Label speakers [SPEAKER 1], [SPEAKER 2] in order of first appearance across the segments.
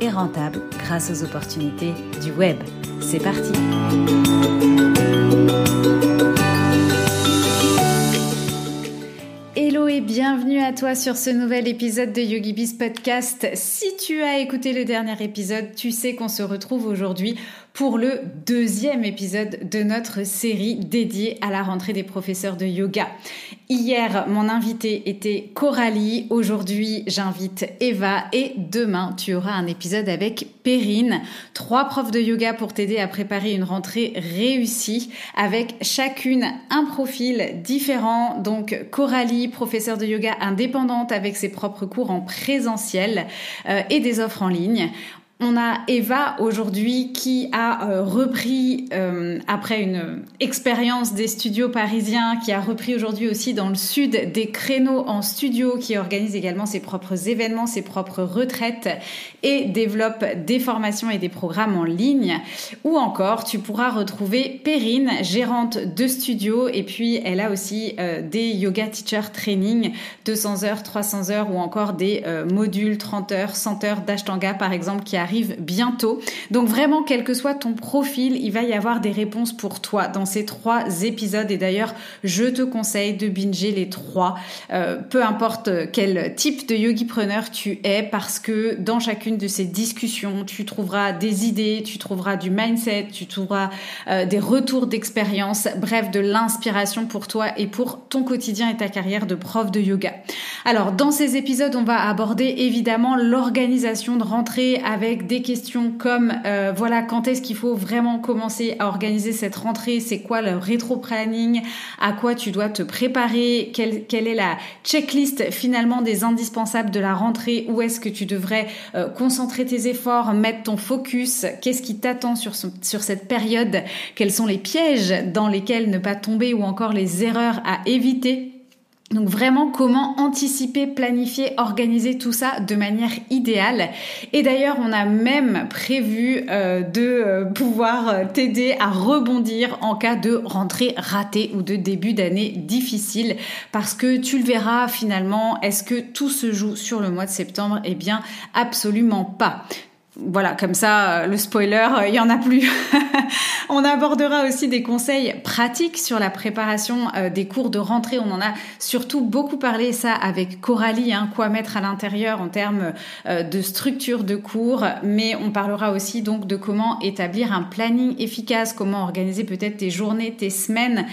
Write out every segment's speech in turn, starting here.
[SPEAKER 1] et rentable grâce aux opportunités du web. C'est parti Hello et bienvenue à toi sur ce nouvel épisode de YogiBiz Podcast. Si tu as écouté le dernier épisode, tu sais qu'on se retrouve aujourd'hui pour le deuxième épisode de notre série dédiée à la rentrée des professeurs de yoga. Hier, mon invité était Coralie, aujourd'hui j'invite Eva et demain tu auras un épisode avec Perrine, trois profs de yoga pour t'aider à préparer une rentrée réussie avec chacune un profil différent. Donc Coralie, professeure de yoga indépendante avec ses propres cours en présentiel euh, et des offres en ligne. On a Eva aujourd'hui qui a euh, repris, euh, après une expérience des studios parisiens, qui a repris aujourd'hui aussi dans le sud des créneaux en studio, qui organise également ses propres événements, ses propres retraites et développe des formations et des programmes en ligne. Ou encore, tu pourras retrouver Perrine, gérante de studio, et puis elle a aussi euh, des yoga teacher training, 200 heures, 300 heures, ou encore des modules 30 heures, 100 heures d'ashtanga par exemple, qui arrive bientôt. Donc vraiment, quel que soit ton profil, il va y avoir des réponses pour toi dans ces trois épisodes. Et d'ailleurs, je te conseille de binger les trois, euh, peu importe quel type de yogi-preneur tu es, parce que dans chacune de ces discussions, tu trouveras des idées, tu trouveras du mindset, tu trouveras euh, des retours d'expérience, bref, de l'inspiration pour toi et pour ton quotidien et ta carrière de prof de yoga. Alors, dans ces épisodes, on va aborder évidemment l'organisation de rentrée avec des questions comme euh, voilà quand est-ce qu'il faut vraiment commencer à organiser cette rentrée, c'est quoi le rétro-planning, à quoi tu dois te préparer, quelle, quelle est la checklist finalement des indispensables de la rentrée, où est-ce que tu devrais euh, concentrer tes efforts, mettre ton focus, qu'est-ce qui t'attend sur, sur cette période, quels sont les pièges dans lesquels ne pas tomber ou encore les erreurs à éviter? Donc vraiment comment anticiper, planifier, organiser tout ça de manière idéale. Et d'ailleurs on a même prévu euh, de euh, pouvoir t'aider à rebondir en cas de rentrée ratée ou de début d'année difficile. Parce que tu le verras finalement, est-ce que tout se joue sur le mois de septembre? Eh bien absolument pas voilà, comme ça, euh, le spoiler, euh, il y en a plus. on abordera aussi des conseils pratiques sur la préparation euh, des cours de rentrée. On en a surtout beaucoup parlé ça avec Coralie, hein, quoi mettre à l'intérieur en termes de structure de cours. Mais on parlera aussi donc de comment établir un planning efficace, comment organiser peut-être tes journées, tes semaines,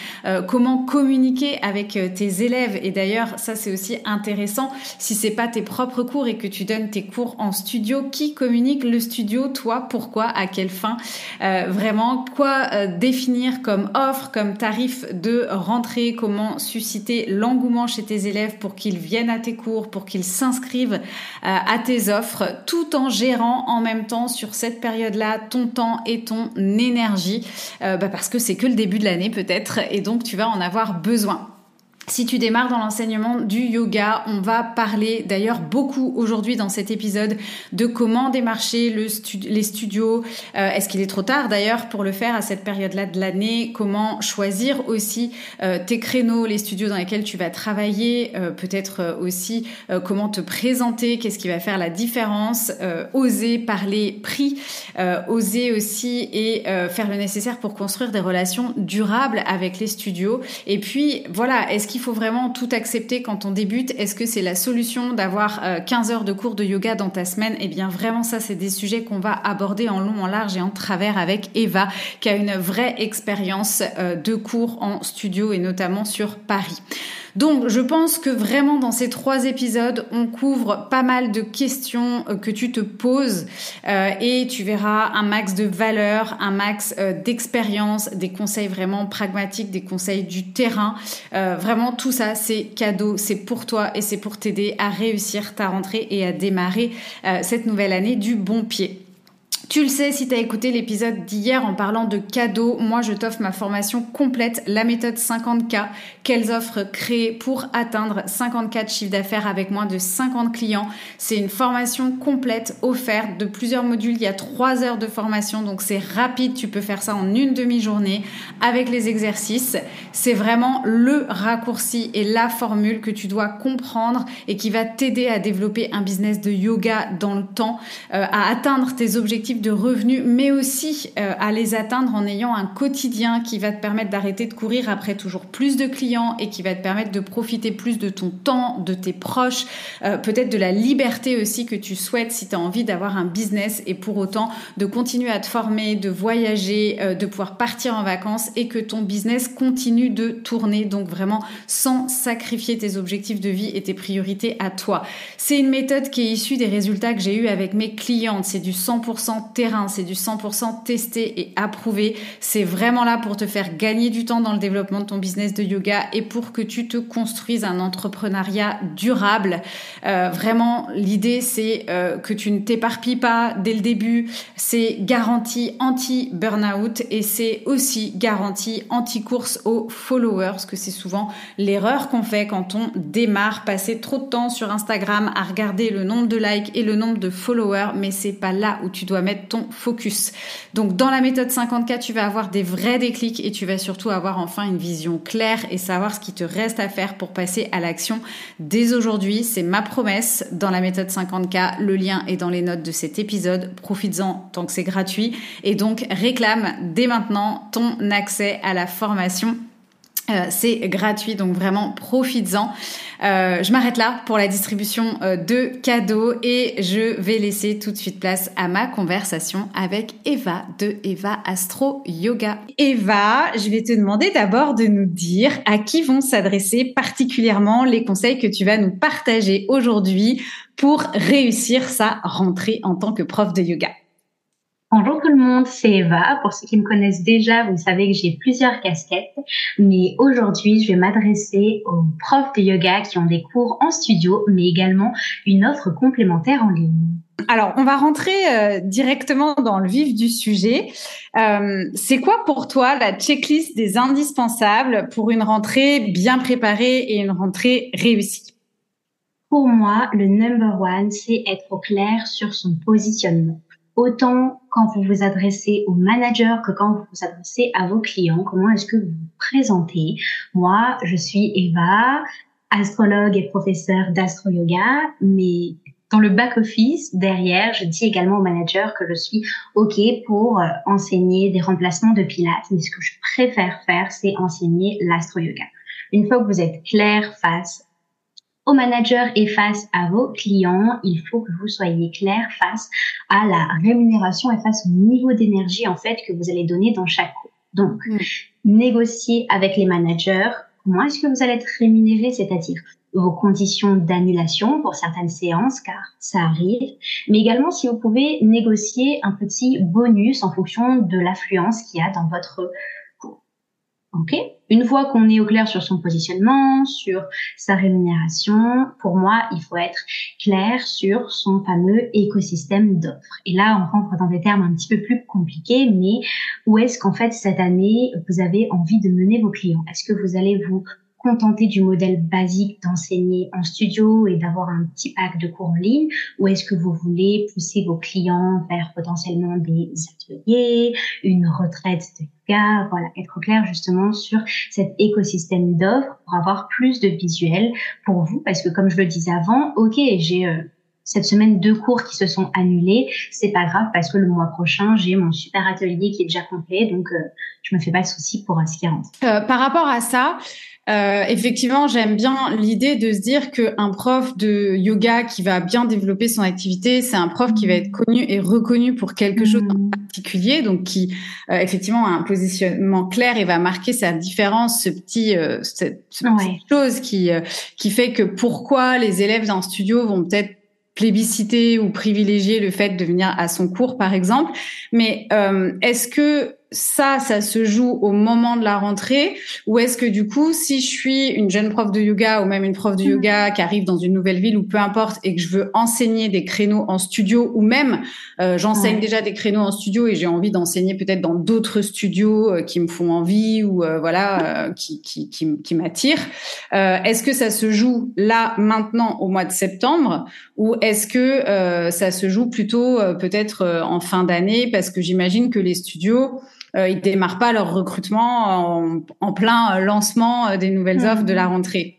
[SPEAKER 1] comment communiquer avec tes élèves. Et d'ailleurs, ça c'est aussi intéressant si c'est pas tes propres cours et que tu donnes tes cours en studio, qui communique studio, toi, pourquoi, à quelle fin, euh, vraiment quoi euh, définir comme offre, comme tarif de rentrée, comment susciter l'engouement chez tes élèves pour qu'ils viennent à tes cours, pour qu'ils s'inscrivent euh, à tes offres, tout en gérant en même temps sur cette période-là ton temps et ton énergie, bah, parce que c'est que le début de l'année peut-être, et donc tu vas en avoir besoin. Si tu démarres dans l'enseignement du yoga, on va parler d'ailleurs beaucoup aujourd'hui dans cet épisode de comment démarcher le les studios. Euh, est-ce qu'il est trop tard d'ailleurs pour le faire à cette période-là de l'année? Comment choisir aussi euh, tes créneaux, les studios dans lesquels tu vas travailler? Euh, Peut-être aussi comment te présenter? Qu'est-ce qui va faire la différence? Oser parler prix, oser aussi et faire le nécessaire pour construire des relations durables avec les studios. Et puis voilà, est-ce qu'il faut vraiment tout accepter quand on débute? Est-ce que c'est la solution d'avoir 15 euh, heures de cours de yoga dans ta semaine? Eh bien vraiment ça c'est des sujets qu'on va aborder en long, en large et en travers avec Eva qui a une vraie expérience euh, de cours en studio et notamment sur Paris. Donc, je pense que vraiment dans ces trois épisodes, on couvre pas mal de questions euh, que tu te poses euh, et tu verras un max de valeur, un max euh, d'expérience, des conseils vraiment pragmatiques, des conseils du terrain. vraiment, tout ça, c'est cadeau, c'est pour toi et c'est pour t'aider à réussir ta rentrée et à démarrer cette nouvelle année du bon pied. Tu le sais si tu as écouté l'épisode d'hier en parlant de cadeaux, moi je t'offre ma formation complète, la méthode 50K, quelles offres créer pour atteindre 54 chiffres d'affaires avec moins de 50 clients. C'est une formation complète offerte de plusieurs modules, il y a 3 heures de formation, donc c'est rapide, tu peux faire ça en une demi-journée avec les exercices. C'est vraiment le raccourci et la formule que tu dois comprendre et qui va t'aider à développer un business de yoga dans le temps, euh, à atteindre tes objectifs de revenus, mais aussi euh, à les atteindre en ayant un quotidien qui va te permettre d'arrêter de courir après toujours plus de clients et qui va te permettre de profiter plus de ton temps, de tes proches, euh, peut-être de la liberté aussi que tu souhaites si tu as envie d'avoir un business et pour autant de continuer à te former, de voyager, euh, de pouvoir partir en vacances et que ton business continue de tourner, donc vraiment sans sacrifier tes objectifs de vie et tes priorités à toi. C'est une méthode qui est issue des résultats que j'ai eu avec mes clientes. C'est du 100% terrain, c'est du 100% testé et approuvé. C'est vraiment là pour te faire gagner du temps dans le développement de ton business de yoga et pour que tu te construises un entrepreneuriat durable. Euh, vraiment, l'idée c'est euh, que tu ne t'éparpilles pas dès le début. C'est garantie anti-burnout et c'est aussi garantie anti-course aux followers, que c'est souvent l'erreur qu'on fait quand on démarre, passer trop de temps sur Instagram à regarder le nombre de likes et le nombre de followers, mais c'est pas là où tu dois mettre ton focus. Donc dans la méthode 50K, tu vas avoir des vrais déclics et tu vas surtout avoir enfin une vision claire et savoir ce qui te reste à faire pour passer à l'action dès aujourd'hui. C'est ma promesse dans la méthode 50K. Le lien est dans les notes de cet épisode. Profites-en tant que c'est gratuit et donc réclame dès maintenant ton accès à la formation euh, c'est gratuit, donc vraiment profites-en. Euh, je m'arrête là pour la distribution euh, de cadeaux et je vais laisser tout de suite place à ma conversation avec Eva de Eva Astro Yoga. Eva, je vais te demander d'abord de nous dire à qui vont s'adresser particulièrement les conseils que tu vas nous partager aujourd'hui pour réussir sa rentrée en tant que prof de yoga.
[SPEAKER 2] Bonjour tout le monde, c'est Eva. Pour ceux qui me connaissent déjà, vous savez que j'ai plusieurs casquettes, mais aujourd'hui, je vais m'adresser aux profs de yoga qui ont des cours en studio, mais également une offre complémentaire en ligne.
[SPEAKER 1] Alors, on va rentrer euh, directement dans le vif du sujet. Euh, c'est quoi pour toi la checklist des indispensables pour une rentrée bien préparée et une rentrée réussie?
[SPEAKER 2] Pour moi, le number one, c'est être au clair sur son positionnement autant quand vous vous adressez au manager que quand vous vous adressez à vos clients. Comment est-ce que vous vous présentez? Moi, je suis Eva, astrologue et professeur d'astro-yoga, mais dans le back-office, derrière, je dis également au manager que je suis OK pour euh, enseigner des remplacements de pilates, mais ce que je préfère faire, c'est enseigner l'astro-yoga. Une fois que vous êtes clair face au manager et face à vos clients, il faut que vous soyez clair face à la rémunération et face au niveau d'énergie en fait que vous allez donner dans chaque cours. Donc, mm. négocier avec les managers comment est-ce que vous allez être rémunéré, c'est-à-dire vos conditions d'annulation pour certaines séances, car ça arrive, mais également si vous pouvez négocier un petit bonus en fonction de l'affluence qu'il y a dans votre Ok. Une fois qu'on est au clair sur son positionnement, sur sa rémunération, pour moi, il faut être clair sur son fameux écosystème d'offres. Et là, on rentre dans des termes un petit peu plus compliqués, mais où est-ce qu'en fait cette année vous avez envie de mener vos clients? Est-ce que vous allez vous contenter du modèle basique d'enseigner en studio et d'avoir un petit pack de cours en ligne ou est-ce que vous voulez pousser vos clients vers potentiellement des ateliers, une retraite de yoga, voilà, être clair justement sur cet écosystème d'offres pour avoir plus de visuels pour vous? Parce que comme je le disais avant, ok, j'ai euh, cette semaine deux cours qui se sont annulés, c'est pas grave parce que le mois prochain j'ai mon super atelier qui est déjà complet, donc euh, je me fais pas de soucis pour ce qui rentre.
[SPEAKER 1] Euh, par rapport à ça, euh, effectivement, j'aime bien l'idée de se dire qu'un prof de yoga qui va bien développer son activité, c'est un prof qui va être connu et reconnu pour quelque chose en mm. particulier, donc qui euh, effectivement a un positionnement clair et va marquer sa différence, ce petit, euh, cette, petite chose qui qui fait que pourquoi les élèves d'un studio vont peut-être plébisciter ou privilégier le fait de venir à son cours, par exemple. Mais est-ce que ça, ça se joue au moment de la rentrée ou est-ce que du coup, si je suis une jeune prof de yoga ou même une prof de yoga mm. qui arrive dans une nouvelle ville ou peu importe et que je veux enseigner des créneaux en studio ou même euh, j'enseigne déjà des créneaux en studio et j'ai envie d'enseigner peut-être dans d'autres studios euh, qui me font envie ou euh, voilà qui, qui, qui, qui m'attirent, est-ce que ça se joue là maintenant au mois de septembre ou est-ce que ça se joue plutôt peut-être en fin d'année? Parce que j'imagine que les studios euh, ils démarrent pas leur recrutement en, plein euh, lancement euh, des nouvelles offres de la mhm. rentrée.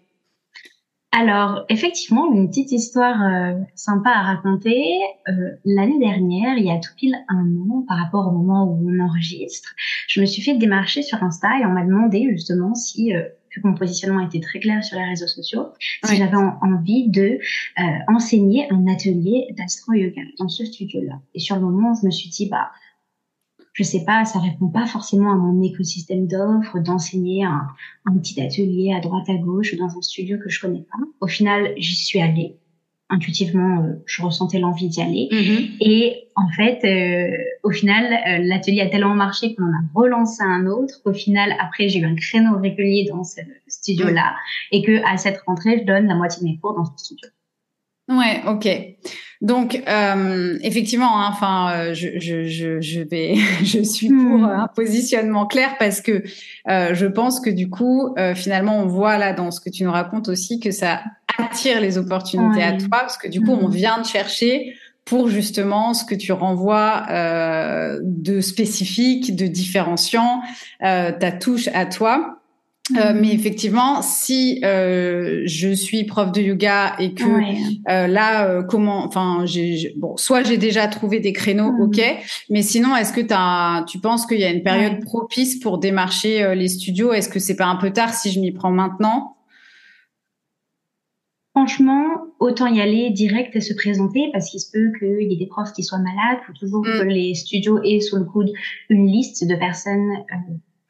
[SPEAKER 2] Alors, effectivement, une petite histoire euh, sympa à raconter. L'année dernière, il y a tout pile un an, par rapport au moment où on enregistre, je me suis fait démarcher sur Insta et on m'a demandé justement si, vu que mon positionnement était très clair sur les réseaux sociaux, si j'avais envie de enseigner un atelier d'astro-yoga dans ce studio-là. Et sur le moment, je me suis dit, bah, je sais pas, ça répond pas forcément à mon écosystème d'offres, d'enseigner un, un, petit atelier à droite à gauche dans un studio que je connais pas. Au final, j'y suis allée. Intuitivement, euh, je ressentais l'envie d'y aller. Mm-hmm. Et en fait, euh, au final, euh, l'atelier a tellement marché qu'on en a relancé un autre. Au final, après, j'ai eu un créneau régulier dans ce studio-là et que à cette rentrée, je donne la moitié de mes cours dans ce studio.
[SPEAKER 1] Ouais, ok. Donc euh, effectivement, hein, enfin, euh, je, je, je, je, vais, je suis pour hmm. un positionnement clair parce que euh, je pense que du coup, euh, finalement, on voit là dans ce que tu nous racontes aussi que ça attire les opportunités à toi parce que du coup, on hmm. vient de chercher pour justement ce que tu renvoies euh, de spécifique, de différenciant, ta touche à toi. Euh, mais effectivement, si euh, je suis prof de yoga et que euh, là, euh, comment, enfin, j'ai, bon, soit j'ai déjà trouvé des créneaux, mm. ok, mais sinon, est-ce que as, tu penses qu'il y a une période propice pour démarcher les studios? Est-ce que c'est pas un peu tard si je m'y prends maintenant?
[SPEAKER 2] Franchement, autant y aller direct et se présenter parce qu'il se peut qu'il y ait des profs qui soient malades. Il faut toujours mm. que les studios aient sous le coude une liste de personnes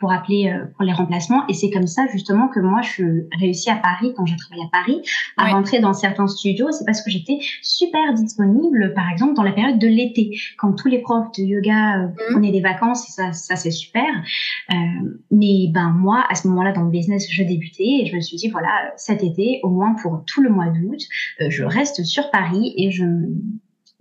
[SPEAKER 2] pour appeler euh, pour les remplacements. Et c'est comme ça justement que moi je réussis à Paris quand je travaille à Paris à rentrer dans certains studios. C'est parce que j'étais super disponible, par exemple dans la période de l'été, quand tous les profs de yoga euh, mmh. prenaient des vacances. Et ça, ça c'est super. Euh, mais ben moi à ce moment-là dans le business je débutais et je me suis dit voilà cet été au moins pour tout le mois d'août euh, je reste sur Paris et je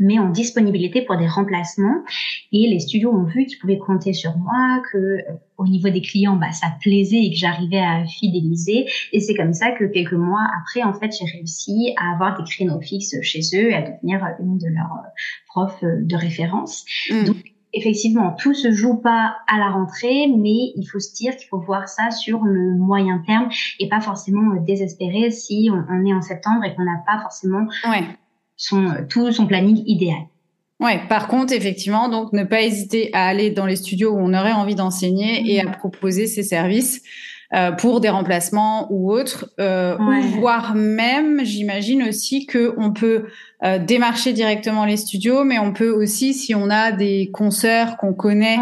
[SPEAKER 2] mais en disponibilité pour des remplacements. Et les studios ont vu qu'ils pouvaient compter sur moi, que euh, au niveau des clients, bah, ça plaisait et que j'arrivais à fidéliser. Et c'est comme ça que quelques mois après, en fait, j'ai réussi à avoir des créneaux fixes chez eux et à devenir une de leurs euh, profs euh, de référence. Mmh. Donc, effectivement, tout se joue pas à la rentrée, mais il faut se dire qu'il faut voir ça sur le moyen terme et pas forcément désespérer si on, est en septembre et qu'on n'a pas forcément ouais son, tout son planning idéal.
[SPEAKER 1] Ouais, par contre, effectivement, donc ne pas hésiter à aller dans les studios où on aurait envie d'enseigner et à mhm. proposer ses services euh, pour des remplacements ou autres, euh, voire même, j'imagine aussi que on peut euh, démarcher directement les studios, mais on peut aussi, si on a des concerts qu'on connaît,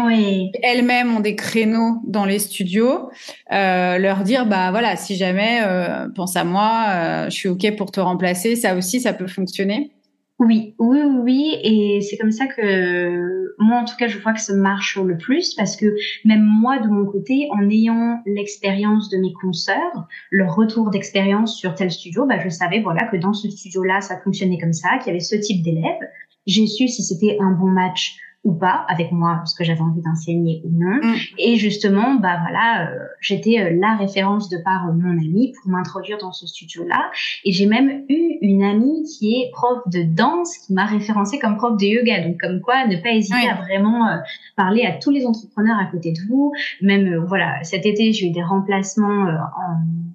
[SPEAKER 1] elles-mêmes ont des créneaux dans les studios, euh, leur dire bah voilà, si jamais euh, pense à moi, je suis ok pour te remplacer, ça aussi, ça peut fonctionner.
[SPEAKER 2] Oui, oui, oui, et c'est comme ça que moi, en tout cas, je vois que ça marche le plus parce que même moi, de mon côté, en ayant l'expérience de mes consoeurs, leur retour d'expérience sur tel studio, bah, je savais voilà que dans ce studio-là, ça fonctionnait comme ça, qu'il y avait ce type d'élèves. J'ai su si c'était un bon match ou pas avec moi ce que j'avais envie d'enseigner ou non. Mm. et justement bah voilà euh, j'étais euh, la référence de par euh, mon ami pour m'introduire dans ce studio là et j'ai même eu une amie qui est prof de danse qui m'a référencé comme prof de yoga. Donc comme quoi ne pas hésiter à vraiment parler à tous les entrepreneurs à côté de vous. Même voilà cet été j'ai eu des remplacements en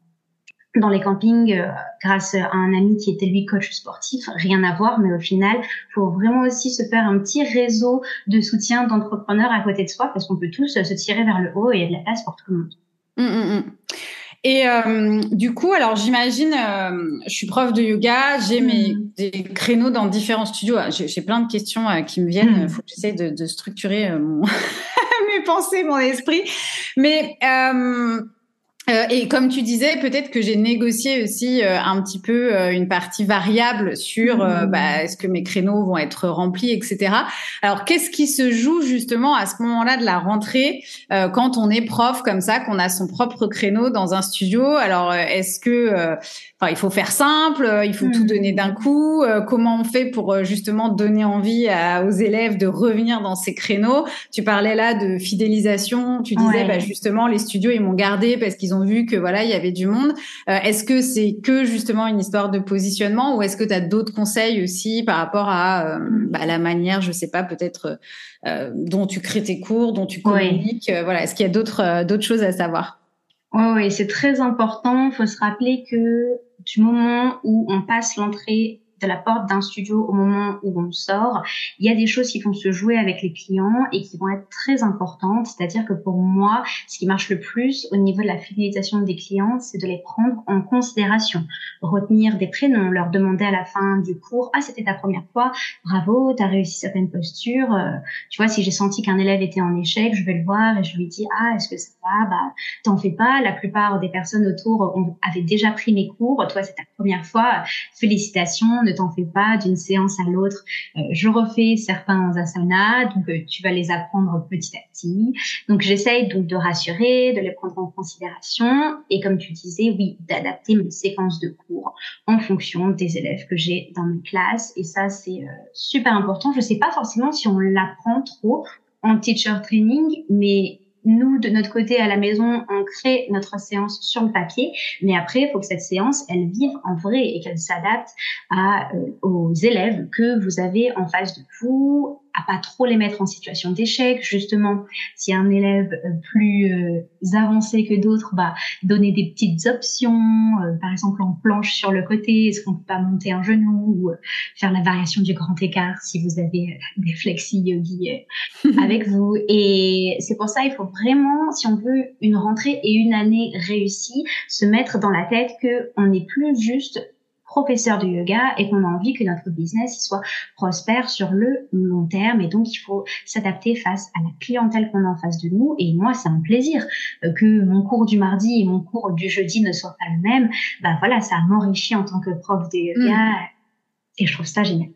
[SPEAKER 2] dans les campings euh, grâce à un ami qui était lui coach sportif, rien à voir, mais au final, faut vraiment aussi se faire un petit réseau de soutien d'entrepreneurs à côté de soi parce qu'on peut tous se tirer vers le haut et il y a de la place pour tout le monde.
[SPEAKER 1] Hum, hum, hum. Et euh, du coup, alors j'imagine, euh, je suis prof de yoga, j'ai mes des créneaux dans différents studios. Ah, j'ai plein de questions qui me viennent. Il faut que j'essaie de, de, structurer mon mes pensées, mon esprit. Mais Euh, et comme tu disais, peut-être que j'ai négocié aussi euh, un petit peu euh, une partie variable sur mmh. bah, est-ce que mes créneaux vont être remplis, etc. Alors, qu'est-ce qui se joue justement à ce moment-là de la rentrée quand on est prof comme ça, qu'on a son propre créneau dans un studio? Alors, est-ce que Enfin, il faut faire simple, il faut tout donner d'un mmh. coup. comment on fait pour justement donner envie à, aux élèves de revenir dans ces créneaux? Tu parlais là de fidélisation. Tu disais bah, justement les studios ils m'ont gardé parce qu'ils ont vu que voilà, il y avait du monde. Euh, est-ce que c'est que justement une histoire de positionnement ou est-ce que tu as d'autres conseils aussi par rapport à euh, bah, la manière, je sais pas, peut-être euh, dont tu crées tes cours, dont tu communiques. voilà, est-ce qu'il y a d'autres d'autres choses à savoir?
[SPEAKER 2] Oui, oui, c'est très important. Il faut se rappeler que du moment où on passe l'entrée de la porte d'un studio au moment où on sort, il y a des choses qui vont se jouer avec les clients et qui vont être très importantes. C'est-à-dire que pour moi, ce qui marche le plus au niveau de la fidélisation des clients, c'est de les prendre en considération, retenir des prénoms, leur demander à la fin du cours, ah c'était ta première fois, bravo, tu as réussi certaines postures. Euh, tu vois, si j'ai senti qu'un élève était en échec, je vais le voir et je lui dis, ah est-ce que ça va? Bah t'en fais pas. La plupart des personnes autour ont, avaient déjà pris mes cours. Toi c'est ta première fois. Félicitations t'en fais pas d'une séance à l'autre. Euh, je refais certains asanas, donc euh, tu vas les apprendre petit à petit. Donc j'essaye donc de rassurer, de les prendre en considération et comme tu disais, oui, d'adapter mes séquences de cours en fonction des élèves que j'ai dans mes classes et ça c'est euh, super important. Je sais pas forcément si on l'apprend trop en teacher training, mais nous, de notre côté, à la maison, on crée notre séance sur le papier, mais après, il faut que cette séance, elle vive en vrai et qu'elle s'adapte à, euh, aux élèves que vous avez en face de vous, à pas trop les mettre en situation d'échec. Justement, si un élève euh, plus euh, avancé que d'autres, bah, donner des petites options, euh, par exemple en planche sur le côté, est-ce qu'on peut pas monter un genou ou faire la variation du grand écart si vous avez des flexi yogi avec vous. Et c'est pour ça, il faut vraiment, si on veut une rentrée et une année réussie, se mettre dans la tête que on n'est plus juste professeur de yoga et qu'on a envie que notre business soit prospère sur le long terme. Et donc il faut s'adapter face à la clientèle qu'on a en face de nous. Et moi c'est un plaisir euh, que mon cours du mardi et mon cours du jeudi ne soient pas le même. Bah voilà ça m'enrichit en tant que prof de yoga. Mm. et je trouve ça génial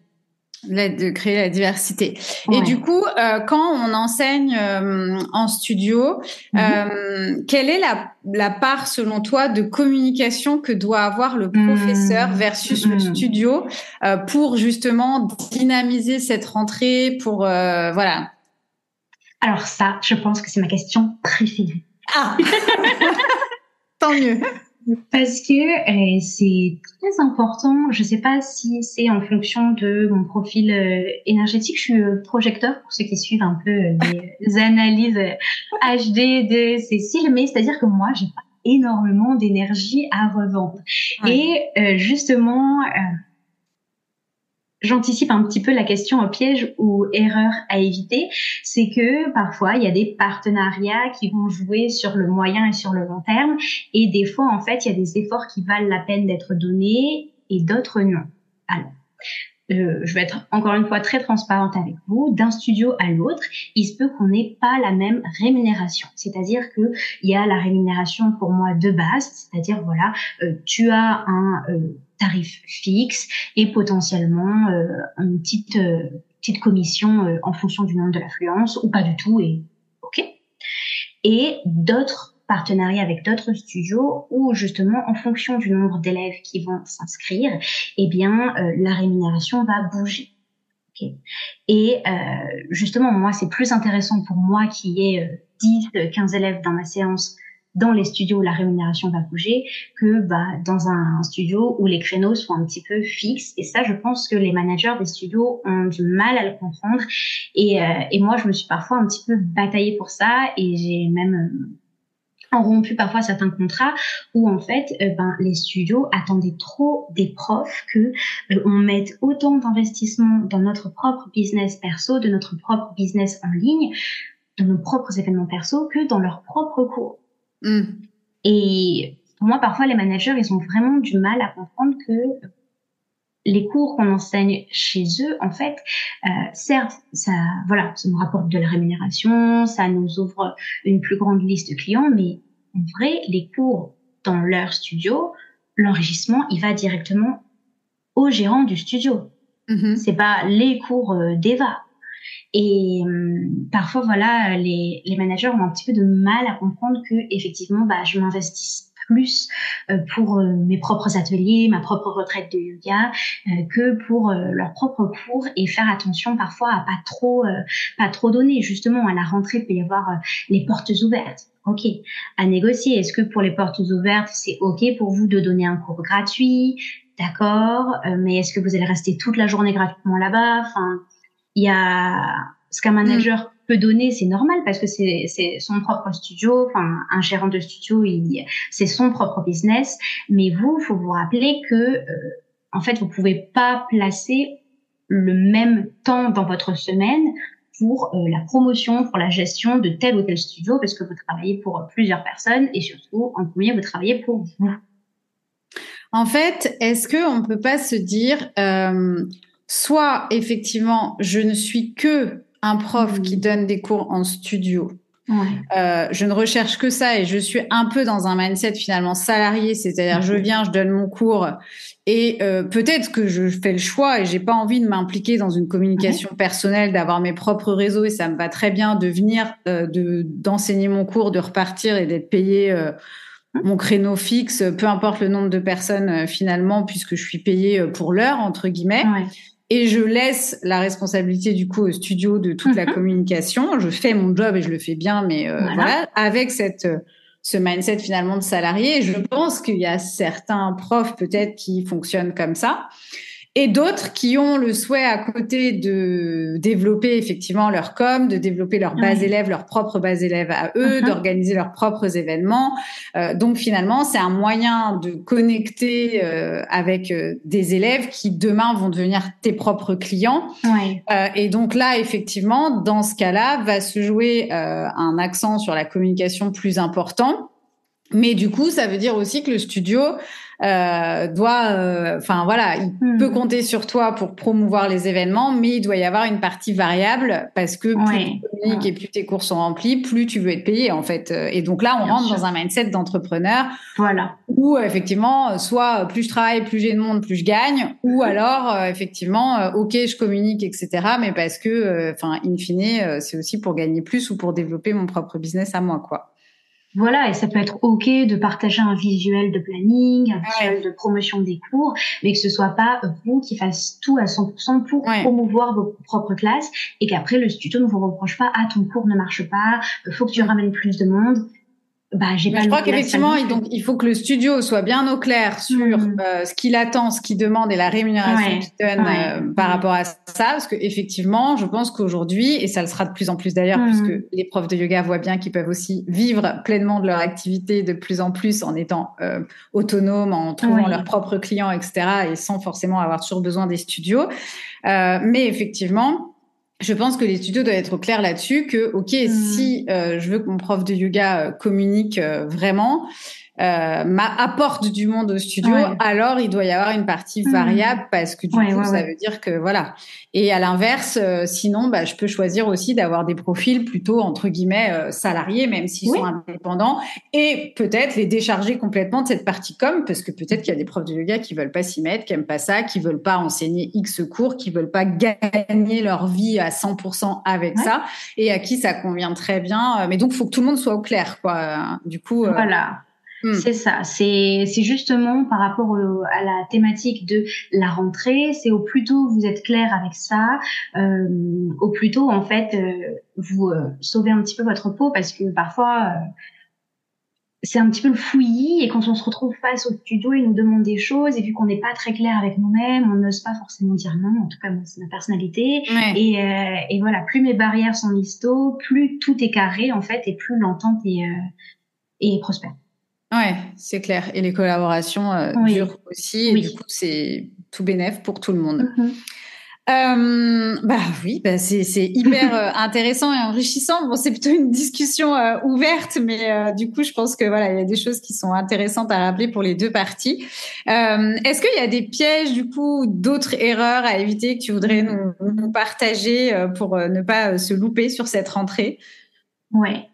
[SPEAKER 1] de créer la diversité. Et du coup, euh, quand on enseigne euh, en studio, mhm. euh, quelle est la, la, part, selon toi, de communication que doit avoir le professeur mhm. versus le mhm. studio pour justement dynamiser cette rentrée, pour voilà.
[SPEAKER 2] Alors ça, je pense que c'est ma question préférée.
[SPEAKER 1] Ah, tant mieux
[SPEAKER 2] parce que euh, c'est très important. Je sais pas si c'est en fonction de mon profil euh, énergétique. Je suis euh, projecteur pour ceux qui suivent un peu les analyses HD de Cécile, mais c'est-à-dire que moi, j'ai pas énormément d'énergie à revendre. Et justement, j'anticipe un petit peu la question au piège ou erreur à éviter, c'est que parfois il y a des partenariats qui vont jouer sur le moyen et sur le long terme, et des fois en fait il y a des efforts qui valent la peine d'être donnés et d'autres non. Alors, euh, je vais être encore une fois très transparente avec vous, d'un studio à l'autre, il se peut qu'on n'ait pas la même rémunération. C'est-à-dire que il y a la rémunération pour moi de base, c'est-à-dire voilà, euh, tu as un euh, tarif fixe et potentiellement euh, une petite petite commission en fonction du nombre de l'affluence ou pas du tout et ok. Et d'autres partenariat avec d'autres studios où justement en fonction du nombre d'élèves qui vont s'inscrire, eh bien euh, la rémunération va bouger. Et euh, justement moi c'est plus intéressant pour moi qui ai euh, 10 15 élèves dans ma séance dans les studios où la rémunération va bouger que bah, dans un, studio où les créneaux sont un petit peu fixes. Et ça, je pense que les managers des studios ont du mal à le comprendre. Et, euh, et moi, je me suis parfois un petit peu bataillée pour ça et j'ai même ont rompu parfois certains contrats où en fait euh, ben, les studios attendaient trop des profs que euh, on mette autant d'investissement dans notre propre business perso, de notre propre business en ligne, de nos propres événements perso que dans leurs propres cours. Hmm. Et pour moi parfois les managers ils ont vraiment du mal à comprendre que les cours qu'on enseigne chez eux, en fait, euh, certes, ça, voilà, ça nous rapporte de la rémunération, ça nous ouvre une plus grande liste de clients, mais en vrai, les cours dans leur studio, l'enrichissement, il va directement au gérant du studio. Mm-hmm. C'est pas les cours euh, d'Eva. Et hum, parfois, voilà, les, les managers ont un petit peu de mal à comprendre que effectivement, bah, je m'investis plus euh, pour euh, mes propres ateliers, ma propre retraite de yoga, euh, que pour leurs propres cours et faire attention parfois à pas trop, pas trop donner. Justement, à la rentrée, il peut y avoir les portes ouvertes. Ok, à négocier. Est-ce que pour les portes ouvertes, c'est ok pour vous de donner un cours gratuit? D'accord, mais est-ce que vous allez rester toute la journée gratuitement là-bas? Enfin, il y a ce qu'un manager peut donner, c'est normal parce que c'est son propre studio. Enfin, un gérant de studio, c'est son propre business. Mais vous, faut vous rappeler que euh, en fait, vous pouvez pas placer le même temps dans votre semaine pour euh, la promotion, pour la gestion de tel ou tel studio, parce que vous travaillez pour plusieurs personnes et surtout, en premier, vous travaillez pour vous.
[SPEAKER 1] En fait, est-ce qu'on ne peut pas se dire, euh, soit effectivement, je ne suis que un prof qui hmm. donne des cours en studio. Euh, je ne recherche que ça et je suis un peu dans un mindset finalement salarié, c'est-à-dire je viens, je donne mon cours et euh, peut-être que je fais le choix et j'ai pas envie de m'impliquer dans une communication personnelle, d'avoir mes propres réseaux et ça me va très bien de venir, euh, de d'enseigner mon cours, de repartir et d'être payé mon créneau fixe, peu importe le nombre de personnes finalement, puisque je suis payée pour l'heure entre guillemets et je laisse la responsabilité du coup au studio de toute la mhm. communication. Je fais mon job et je le fais bien, mais euh, voilà. avec cette euh, ce mindset finalement de salarié. Je pense qu'il y a certains profs peut-être qui fonctionnent comme ça et d'autres qui ont le souhait à côté de développer effectivement leur com, de développer leurs base élèves, leurs propres bases élèves à eux, uh-huh. d'organiser leurs propres événements. Euh, donc finalement, c'est un moyen de connecter euh, avec euh, des élèves qui demain vont devenir tes propres clients. Euh, et donc là, effectivement, dans ce cas-là, va se jouer euh, un accent sur la communication plus important. Mais du coup, ça veut dire aussi que le studio euh, doit, euh, enfin voilà, il hmm. peut compter sur toi pour promouvoir les événements, mais il doit y avoir une partie variable parce que plus tu communiques et plus tes cours sont remplis, plus tu veux être payé en fait. Et donc là, on rentre dans un mindset d'entrepreneur.
[SPEAKER 2] Voilà.
[SPEAKER 1] Où effectivement, soit plus je travaille, plus j'ai de monde, plus je gagne, ou alors euh, effectivement, ok, je communique, etc. Mais parce que, enfin, in fine, c'est aussi pour gagner plus ou pour développer mon propre business à moi, quoi.
[SPEAKER 2] Voilà, et ça peut être OK de partager un visuel de planning, un visuel de promotion des cours, mais que ce soit pas vous qui fasse tout à 100% pour promouvoir vos propres classes et qu'après le studio ne vous reproche pas, ah, ton cours ne marche pas, faut que tu ramènes plus de monde.
[SPEAKER 1] Bah, j'ai pas je crois qu'effectivement, il, donc, il faut que le studio soit bien au clair sur mm. euh, ce qu'il attend, ce qu'il demande et la rémunération qu'il donne euh, par mm. rapport à ça. Parce que effectivement, je pense qu'aujourd'hui, et ça le sera de plus en plus d'ailleurs, mm. puisque les profs de yoga voient bien qu'ils peuvent aussi vivre pleinement de leur activité de plus en plus en étant euh, autonomes, en trouvant leurs propres clients, etc., et sans forcément avoir toujours besoin des studios. mais effectivement, je pense que les studios doivent être clairs là-dessus que, ok, hmm. si euh, je veux que mon prof de yoga euh, communique euh, vraiment, euh, apporte du monde au studio, alors il doit y avoir une partie hmm. variable parce que du coup ça veut dire que voilà. Et à l'inverse, euh, sinon bah, je peux choisir aussi d'avoir des profils plutôt entre guillemets euh, salariés, même s'ils sont indépendants, et peut-être les décharger complètement de cette partie com parce que peut-être qu'il y a des profs de yoga qui veulent pas s'y mettre, qui aiment pas ça, qui veulent pas enseigner X cours, qui veulent pas gagner leur vie à 100% avec ça, et à qui ça convient très bien. Mais donc faut que tout le monde soit au clair, quoi. Du coup.
[SPEAKER 2] Voilà. Hmm. C'est ça. C'est justement par rapport à la thématique de la rentrée. C'est au plus tôt vous êtes clair avec ça, euh, au plus tôt en fait euh, vous euh, sauvez un petit peu votre peau parce que parfois euh, c'est un petit peu le fouillis et quand on se retrouve face au studio, ils nous demandent des choses et vu qu'on n'est pas très clair avec nous-mêmes, on n'ose pas forcément dire non. En tout cas, c'est ma personnalité. Et, euh, et, voilà, plus mes barrières sont listo, plus tout est carré en fait et plus l'entente est, est prospère.
[SPEAKER 1] Ouais, c'est clair. Et les collaborations euh, durent aussi. Et du coup, c'est tout bénéf pour tout le monde. Mm-hmm. Euh, bah oui, bah c'est, c'est hyper euh, intéressant et enrichissant. Bon, c'est plutôt une discussion euh, ouverte, mais du coup, je pense que voilà, il y a des choses qui sont intéressantes à rappeler pour les deux parties. est-ce qu'il y a des pièges, du coup, d'autres erreurs à éviter que tu voudrais nous, nous partager pour ne pas se louper sur cette rentrée?
[SPEAKER 2] Ouais.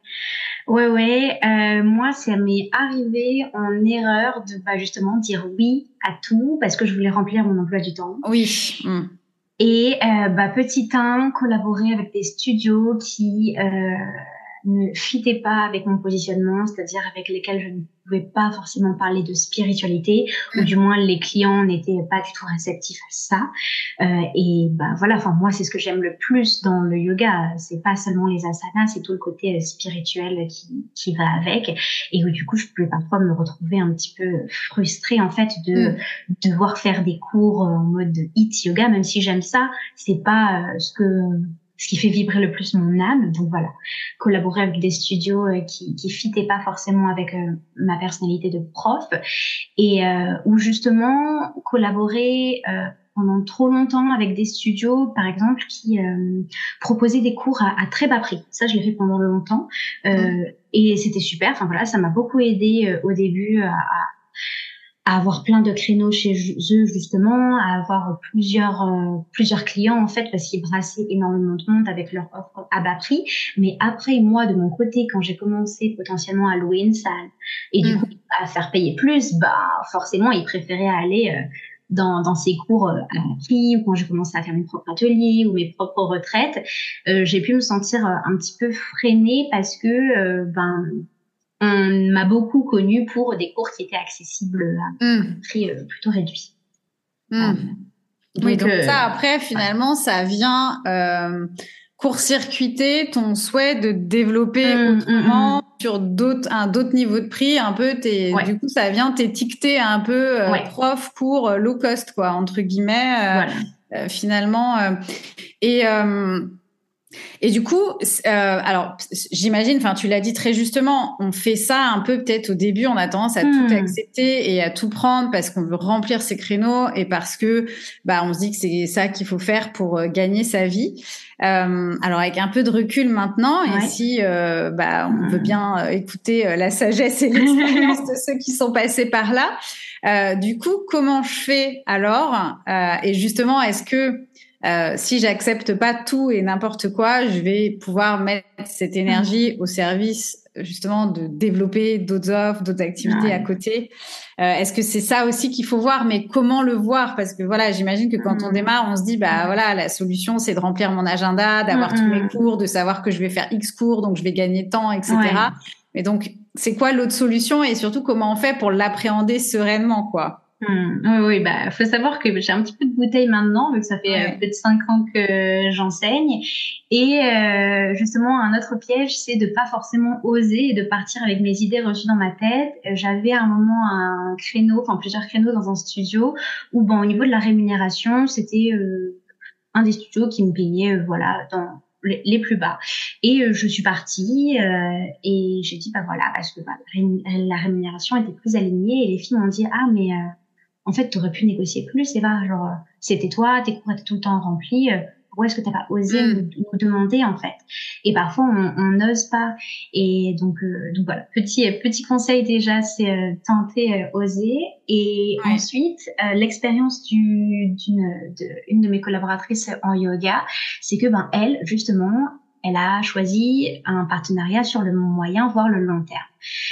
[SPEAKER 2] Ouais, ouais. Euh, moi, ça m'est arrivé en erreur de bah, justement dire oui à tout parce que je voulais remplir mon emploi du temps.
[SPEAKER 1] Oui. Hmm.
[SPEAKER 2] Et euh, bah, petit 1, collaborer avec des studios qui euh, ne fitaient pas avec mon positionnement, c'est-à-dire avec lesquels je ne pouvais pas forcément parler de spiritualité, ou du moins les clients n'étaient pas du tout réceptifs à ça. Euh, et bah voilà, enfin moi c'est ce que j'aime le plus dans le yoga, c'est pas seulement les asanas, c'est tout le côté euh, spirituel qui, qui va avec, et où du coup je pouvais parfois me retrouver un petit peu frustrée en fait de mm. devoir faire des cours en mode hit yoga, même si j'aime ça, c'est pas euh, ce que ce qui fait vibrer le plus mon âme. Donc voilà, collaborer avec des studios euh, qui qui fitaient pas forcément avec euh, ma personnalité de prof et euh, où justement collaborer pendant trop longtemps avec des studios, par exemple, qui proposaient des cours à, à, très bas prix. Ça, je l'ai fait pendant longtemps mmh. et c'était super. Enfin voilà, ça m'a beaucoup aidé au début à, à avoir plein de créneaux chez eux justement, à avoir plusieurs euh, plusieurs clients en fait parce qu'ils brassaient énormément de monde avec leur offre à bas prix. Mais après moi de mon côté quand j'ai commencé potentiellement à louer une salle et du mm. coup à faire payer plus, bah forcément ils préféraient aller euh, dans, dans ces cours euh, à bas prix ou quand j'ai commencé à faire mes propres ateliers ou mes propres retraites, j'ai pu me sentir un petit peu freinée parce que ben on m'a beaucoup connue pour des cours qui étaient accessibles à un hmm. prix euh, plutôt réduit.
[SPEAKER 1] Hmm. donc, euh, ça, après, finalement, ça vient euh, court-circuiter ton souhait de développer hmm, autrement sur d'autres un d'autres niveaux de prix. Un peu, t'es, du coup, ça vient t'étiqueter un peu prof, cours low cost, quoi, entre guillemets. finalement, et et du coup, euh, alors j'imagine, enfin tu l'as dit très justement, on fait ça un peu peut-être au début, on a tendance à tout hmm. accepter et à tout prendre parce qu'on veut remplir ses créneaux et parce que bah on se dit que c'est ça qu'il faut faire pour euh, gagner sa vie. Euh, alors avec un peu de recul maintenant, et si euh, bah on veut bien euh, écouter la sagesse et l'expérience de ceux qui sont passés par là, du coup comment je fais alors Et justement, est-ce que euh, si j'accepte pas tout et n'importe quoi, je vais pouvoir mettre cette énergie au service justement de développer d'autres offres, d'autres activités à côté. Euh, Est-ce que c'est ça aussi qu'il faut voir? Mais comment le voir? Parce que voilà, j'imagine que quand on mm. démarre, on se dit bah voilà, la solution c'est de remplir mon agenda, d'avoir tous mes cours, de savoir que je vais faire X cours, donc je vais gagner temps, etc. Mais donc c'est quoi l'autre solution? Et surtout comment on fait pour l'appréhender sereinement, quoi?
[SPEAKER 2] Hmm. oui, oui, bah, faut savoir que j'ai un petit peu de bouteille maintenant, vu que ça fait euh, plus de cinq ans que j'enseigne. Et euh, justement, un autre piège, c'est de pas forcément oser et de partir avec mes idées reçues dans ma tête. J'avais à un moment un créneau, enfin plusieurs créneaux dans un studio où, bon, au niveau de la rémunération, c'était euh, un des studios qui me payait, voilà, dans les plus bas. Et je suis partie et j'ai dit bah voilà parce que bah, la rémunération était plus alignée et les filles m'ont dit ah mais en fait, tu aurais pu négocier plus, pas genre, c'était toi, tes cours étaient tout le temps remplis, euh, pourquoi est-ce que t'as pas osé mm. nous, demander, en fait? Et parfois, on n'ose pas. Et donc, euh, donc voilà, petit, petit conseil déjà, c'est euh, tenter, oser. Et ensuite, l'expérience d'une, de, une de mes collaboratrices en yoga, c'est que, ben, elle, justement, elle a choisi un partenariat sur le moyen, voire le long terme.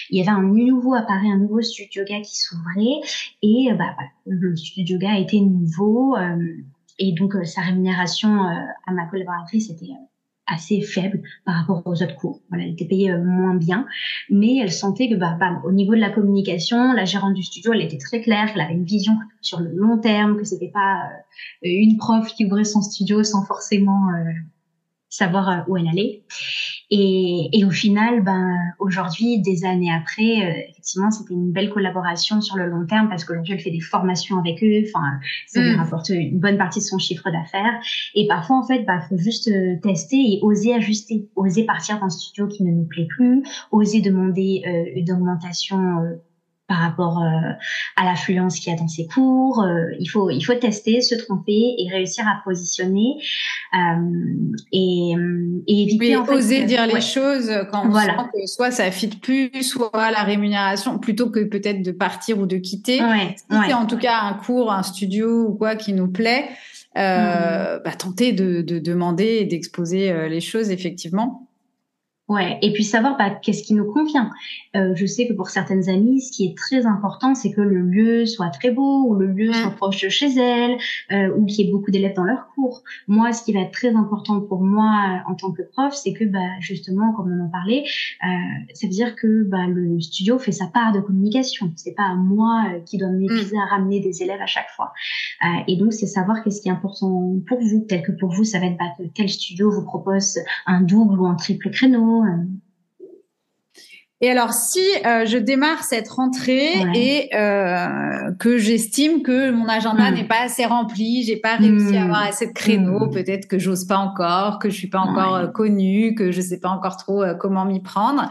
[SPEAKER 2] Il y avait un nouveau appareil, un nouveau studio yoga qui s'ouvrait et euh, bah, le studio yoga était nouveau euh, et donc euh, sa rémunération à ma collaboratrice était assez faible par rapport aux autres cours. Voilà, elle était payée moins bien, mais elle sentait que bah, bah, au niveau de la communication, la gérante du studio, elle était très claire, qu'elle avait une vision sur le long terme, que c'était pas une prof qui ouvrait son studio sans forcément savoir euh, où elle allait. Et, et au final, ben aujourd'hui, des années après, euh, effectivement, c'était une belle collaboration sur le long terme parce qu'aujourd'hui, elle fait des formations avec eux. Enfin, ça lui mm. rapporte une bonne partie de son chiffre d'affaires. Et parfois, en fait, bah, faut juste euh, tester et oser ajuster, oser partir d'un studio qui ne nous plaît plus, oser demander une augmentation par rapport euh, à l'affluence qu'il y a dans ses cours. Euh, il faut il faut tester, se tromper et réussir à positionner euh, et, et éviter
[SPEAKER 1] en fait, oser dire les choses quand on voilà. sent que soit ça fit plus, soit la rémunération plutôt que peut-être de partir ou de quitter.
[SPEAKER 2] Ouais,
[SPEAKER 1] si c'est en tout cas un cours, un studio ou quoi qui nous plaît, mm. bah, tenter de, de demander et d'exposer les choses effectivement.
[SPEAKER 2] Ouais, et puis savoir bah, qu'est-ce qui nous convient. Euh, je sais que pour certaines amies, ce qui est très important, c'est que le lieu soit très beau, ou le lieu soit proche de chez elles, euh, ou qu'il y ait beaucoup d'élèves dans leur cours. Moi, ce qui va être très important pour moi euh, en tant que prof, c'est que bah, justement, comme on en parlait, euh, ça veut dire que bah, le studio fait sa part de communication. C'est pas à moi euh, qui dois m'épuiser à ramener des élèves à chaque fois. Euh, et donc, c'est savoir qu'est-ce qui est important pour vous. Tel que pour vous, ça va être bah, que tel studio vous propose un double ou un triple créneau
[SPEAKER 1] et alors, si euh, je démarre cette rentrée et euh, que j'estime que mon agenda hmm. n'est pas assez rempli, j'ai pas réussi à avoir hmm. assez de créneaux, hmm. peut-être que j'ose pas encore, que je suis pas encore euh, connue, que je sais pas encore trop comment m'y prendre.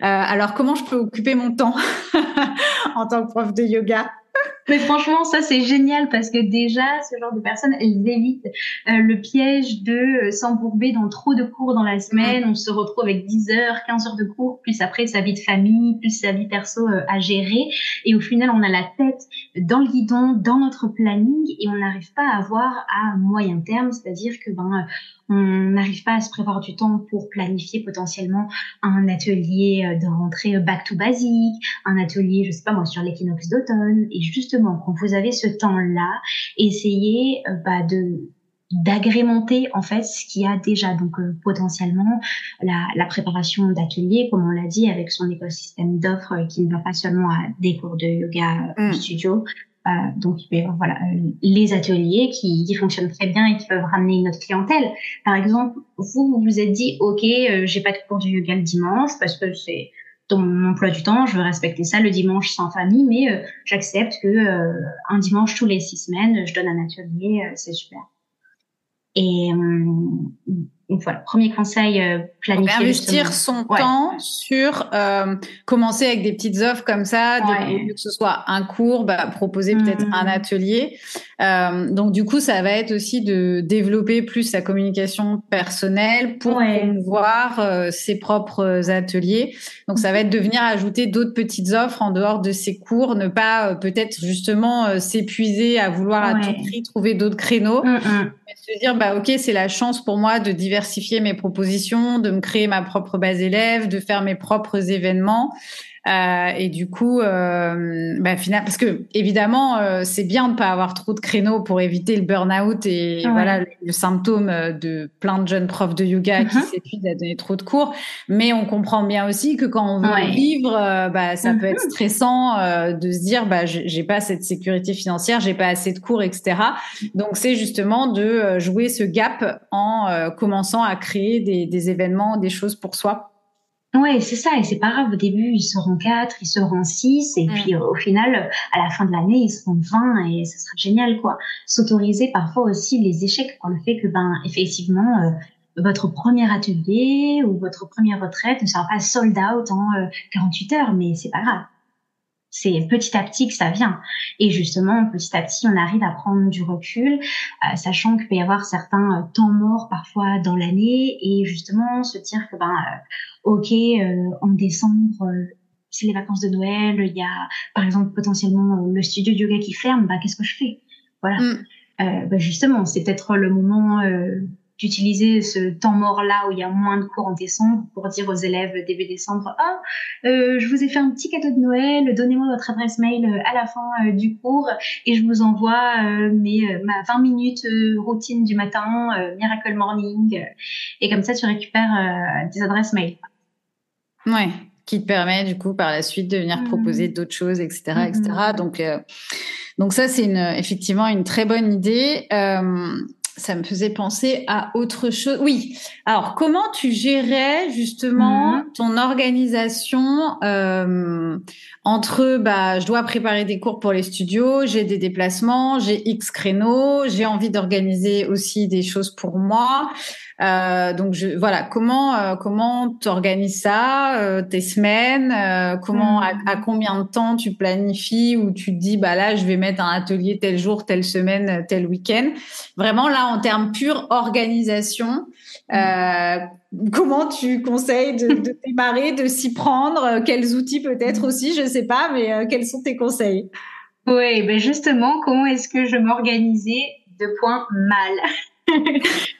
[SPEAKER 1] alors, comment je peux occuper mon temps en tant que prof de yoga?
[SPEAKER 2] Mais franchement, ça c'est génial parce que déjà, ce genre de personnes, elles évitent euh, le piège de euh, s'embourber dans trop de cours dans la semaine. On se retrouve avec 10 heures, 15 heures de cours, plus après sa vie de famille, plus sa vie perso euh, à gérer. Et au final, on a la tête dans le guidon, dans notre planning, et on n'arrive pas à voir à moyen terme, c'est-à-dire que ben on n'arrive pas à se prévoir du temps pour planifier potentiellement un atelier euh, de rentrée back to basique, un atelier, je sais pas moi, sur l'équinoxe d'automne. Et justement, quand vous avez ce temps-là, essayez euh, bah, de d'agrémenter en fait ce qu'il y a déjà donc euh, potentiellement la, la préparation d'ateliers comme on l'a dit avec son écosystème d'offres qui ne va pas seulement à des cours de yoga mm. studio euh, donc voilà euh, les ateliers qui, qui, fonctionnent très bien et qui peuvent ramener notre clientèle. Par exemple, vous vous vous êtes dit ok, euh, j'ai pas de cours de yoga le dimanche parce que c'est dans mon emploi du temps, je veux respecter ça le dimanche sans famille, mais j'accepte que un dimanche tous les six semaines, je donne un atelier, c'est super. Et donc voilà, premier conseil, euh, planifier.
[SPEAKER 1] investir son temps sur euh, commencer avec des petites offres comme ça, que ce soit un cours, bah, proposer peut-être un mmh. atelier. Euh, donc du coup, ça va être aussi de développer plus sa communication personnelle pour voir euh, ses propres ateliers. Donc ça va être de venir ajouter d'autres petites offres en dehors de ses cours, ne pas peut-être justement s'épuiser à vouloir à tout prix trouver d'autres créneaux, mmh, mmh. mais se dire bah ok c'est la chance pour moi de diversifier mes propositions, de me créer ma propre base élève, de faire mes propres événements. Euh, et du coup, euh, bah, final, parce que évidemment, euh, c'est bien de pas avoir trop de créneaux pour éviter le burn-out et voilà le, symptôme de plein de jeunes profs de yoga qui uh-huh. s'épuisent à donner trop de cours. Mais on comprend bien aussi que quand on veut vivre, bah, ça peut être uh-huh. stressant de se dire, bah, j'ai pas cette sécurité financière, j'ai pas assez de cours, etc. Donc c'est justement de jouer ce gap en commençant à créer des, des événements, des choses pour soi.
[SPEAKER 2] Ouais, c'est ça, et c'est pas grave. Au début, ils seront quatre, ils seront six, et puis au final, à la fin de l'année, ils seront 20 et ce sera génial, quoi. S'autoriser parfois aussi les échecs, quand le fait que, ben, effectivement, euh, votre premier atelier ou votre première retraite ne sera pas sold out en 48 euh, heures, mais c'est pas grave. C'est petit à petit que ça vient. Et justement, petit à petit, on arrive à prendre du recul, euh, sachant qu'il peut y avoir certains euh, temps morts parfois dans l'année, et justement se dire que ben, euh, ok, en décembre, c'est les vacances de Noël, il y a par exemple potentiellement le studio de yoga qui ferme, bah qu'est-ce que je fais? Voilà. Mm. bah justement, c'est peut-être le moment d'utiliser ce temps mort là où il y a moins de cours en décembre pour dire aux élèves début décembre ah euh, je vous ai fait un petit cadeau de Noël donnez-moi votre adresse mail euh, à la fin euh, du cours et je vous envoie euh, mes ma 20 minutes routine du matin miracle morning et comme ça tu récupères des adresses mail
[SPEAKER 1] ouais qui te permet du coup par la suite de venir mmh. proposer d'autres choses etc etc mmh. donc donc ça c'est une effectivement une très bonne idée ça me faisait penser à autre chose. Oui. Alors, comment tu gérais justement ton organisation euh, entre bah je dois préparer des cours pour les studios, j'ai des déplacements, j'ai X créneaux, j'ai envie d'organiser aussi des choses pour moi. Euh, donc je, voilà, comment euh, comment t'organises ça, euh, tes semaines, euh, comment à, à, combien de temps tu planifies ou tu te dis bah là je vais mettre un atelier tel jour, telle semaine, tel week-end. Vraiment là en termes pure organisation, comment tu conseilles de, de démarrer, de s'y prendre, quels outils peut-être aussi, je sais pas, mais quels sont tes conseils?
[SPEAKER 2] Oui, ben justement, comment est-ce que je m'organisais de point mal?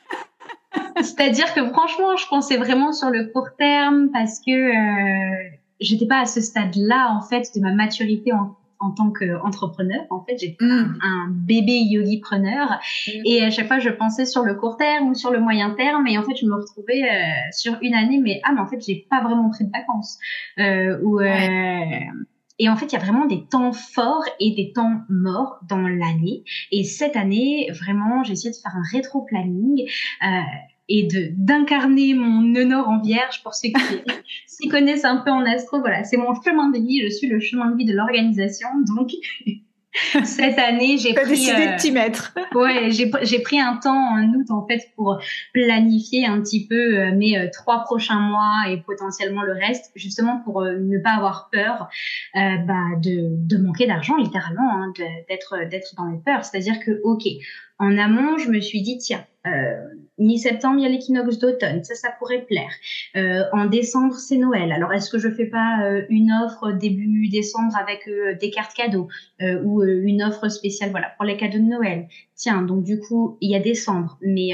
[SPEAKER 2] C'est-à-dire que franchement, je pensais vraiment sur le court terme parce que euh, j'étais pas à ce stade-là en fait de ma maturité en, en tant qu'entrepreneur. En fait, j'étais mm. un, bébé yogi preneur mm. et à chaque fois je pensais sur le court terme ou sur le moyen terme et en fait je me retrouvais euh, sur une année mais ah mais en fait j'ai pas vraiment pris de vacances euh, ou euh, Et en fait, il y a vraiment des temps forts et des temps morts dans l'année. Et cette année, vraiment, j'ai essayé de faire un rétro-planning. Euh, et de d'incarner mon honneur en vierge pour ceux qui s'y connaissent un peu en astro. Voilà, c'est mon chemin de vie. Je suis le chemin de vie de l'organisation. Donc, cette année, j'ai pris.
[SPEAKER 1] décidé de euh, t'y mettre.
[SPEAKER 2] ouais, j'ai pris un temps en août en fait pour planifier un petit peu euh, mes euh, trois prochains mois et potentiellement le reste, justement pour ne pas avoir peur bah, de de manquer d'argent littéralement, hein, d'être d'être dans les peurs. C'est-à-dire que ok, en amont, je me suis dit, tiens, euh, mi-septembre, il y a l'équinoxe d'automne, ça, ça pourrait plaire. Euh, en décembre, c'est Noël. Alors, est-ce que je fais pas euh, une offre début décembre avec euh, des cartes cadeaux ou une offre spéciale, voilà, pour les cadeaux de Noël? Tiens, donc du coup, il y a décembre, mais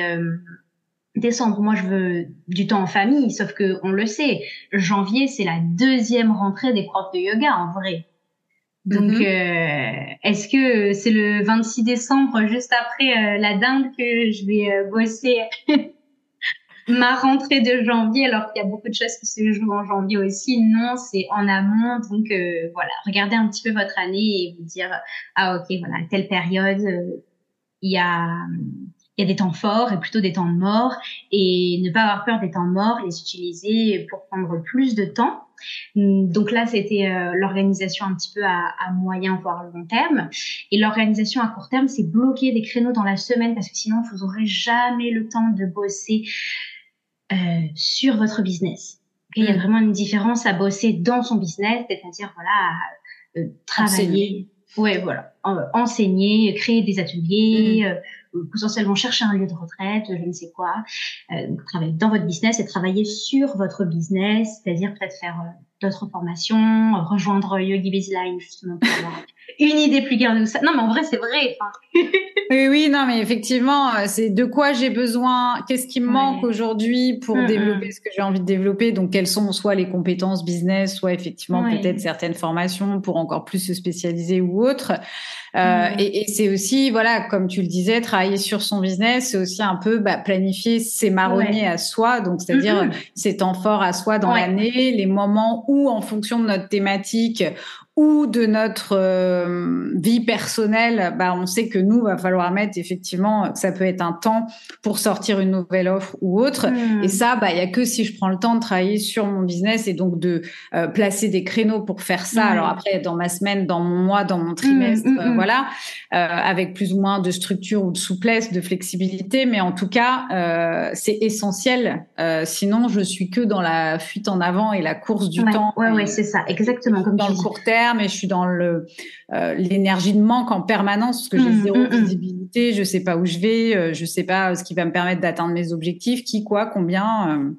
[SPEAKER 2] décembre, moi, je veux du temps en famille, sauf que on le sait, janvier, c'est la deuxième rentrée des profs de yoga, en vrai. Donc, mhm. euh, est-ce que c'est le 26 décembre, juste après euh, la dinde, que je vais euh, bosser ma rentrée de janvier, alors qu'il y a beaucoup de choses qui se jouent en janvier aussi Non, c'est en amont. Donc, voilà, regardez un petit peu votre année et vous dire, ah ok, voilà, telle période, il y a il y a des temps forts et plutôt des temps morts et ne pas avoir peur des temps morts, les utiliser pour prendre plus de temps donc là, c'était euh, l'organisation un petit peu à, à, moyen voire long terme. Et l'organisation à court terme, c'est bloquer des créneaux dans la semaine parce que sinon, vous n'aurez jamais le temps de bosser euh, sur votre business. Il y a hum. vraiment une différence à bosser dans son business, c'est-à-dire voilà, euh, travailler. Ouais, voilà, enseigner, créer des ateliers. Hum. Euh, potentiellement chercher un lieu de retraite, je ne sais quoi, euh, travailler dans votre business et travailler sur votre business, c'est-à-dire peut-être faire euh, d'autres formations, rejoindre Yogi Baseline justement pour avoir une idée plus claire de ça. Non, mais en vrai, c'est vrai.
[SPEAKER 1] oui, oui, non, mais effectivement, euh, c'est de quoi j'ai besoin, qu'est-ce qui me manque aujourd'hui pour mm, développer mm. ce que j'ai envie de développer. Donc, quelles sont soit les compétences business, soit effectivement peut-être certaines formations pour encore plus se spécialiser ou autre. Euh, et, et c'est aussi, voilà, comme tu le disais, travailler sur son business, c'est aussi un peu bah, planifier ses marronniers à soi, donc c'est-à-dire ses temps forts à soi dans l'année, les moments où, en fonction de notre thématique, ou de notre euh, vie personnelle, bah, on sait que nous, va falloir mettre effectivement, ça peut être un temps pour sortir une nouvelle offre ou autre. Hmm. Et ça, bah, il y a que si je prends le temps de travailler sur mon business et donc de euh, placer des créneaux pour faire ça. Alors après, dans ma semaine, dans mon mois, dans mon hmm, trimestre, hmm, euh, voilà, avec plus ou moins de structure ou de souplesse, de flexibilité. Mais en tout cas, c'est essentiel. sinon, je suis que dans la fuite en avant et la course du temps.
[SPEAKER 2] Ouais, ouais, c'est ça, exactement. Comme
[SPEAKER 1] dans le court terme mais je suis dans le euh, l'énergie de manque en permanence parce que j'ai mmh, zéro mmh, mmh. visibilité, je sais pas où je vais, euh, je sais pas ce qui va me permettre d'atteindre mes objectifs, qui, quoi, combien.
[SPEAKER 2] Euh.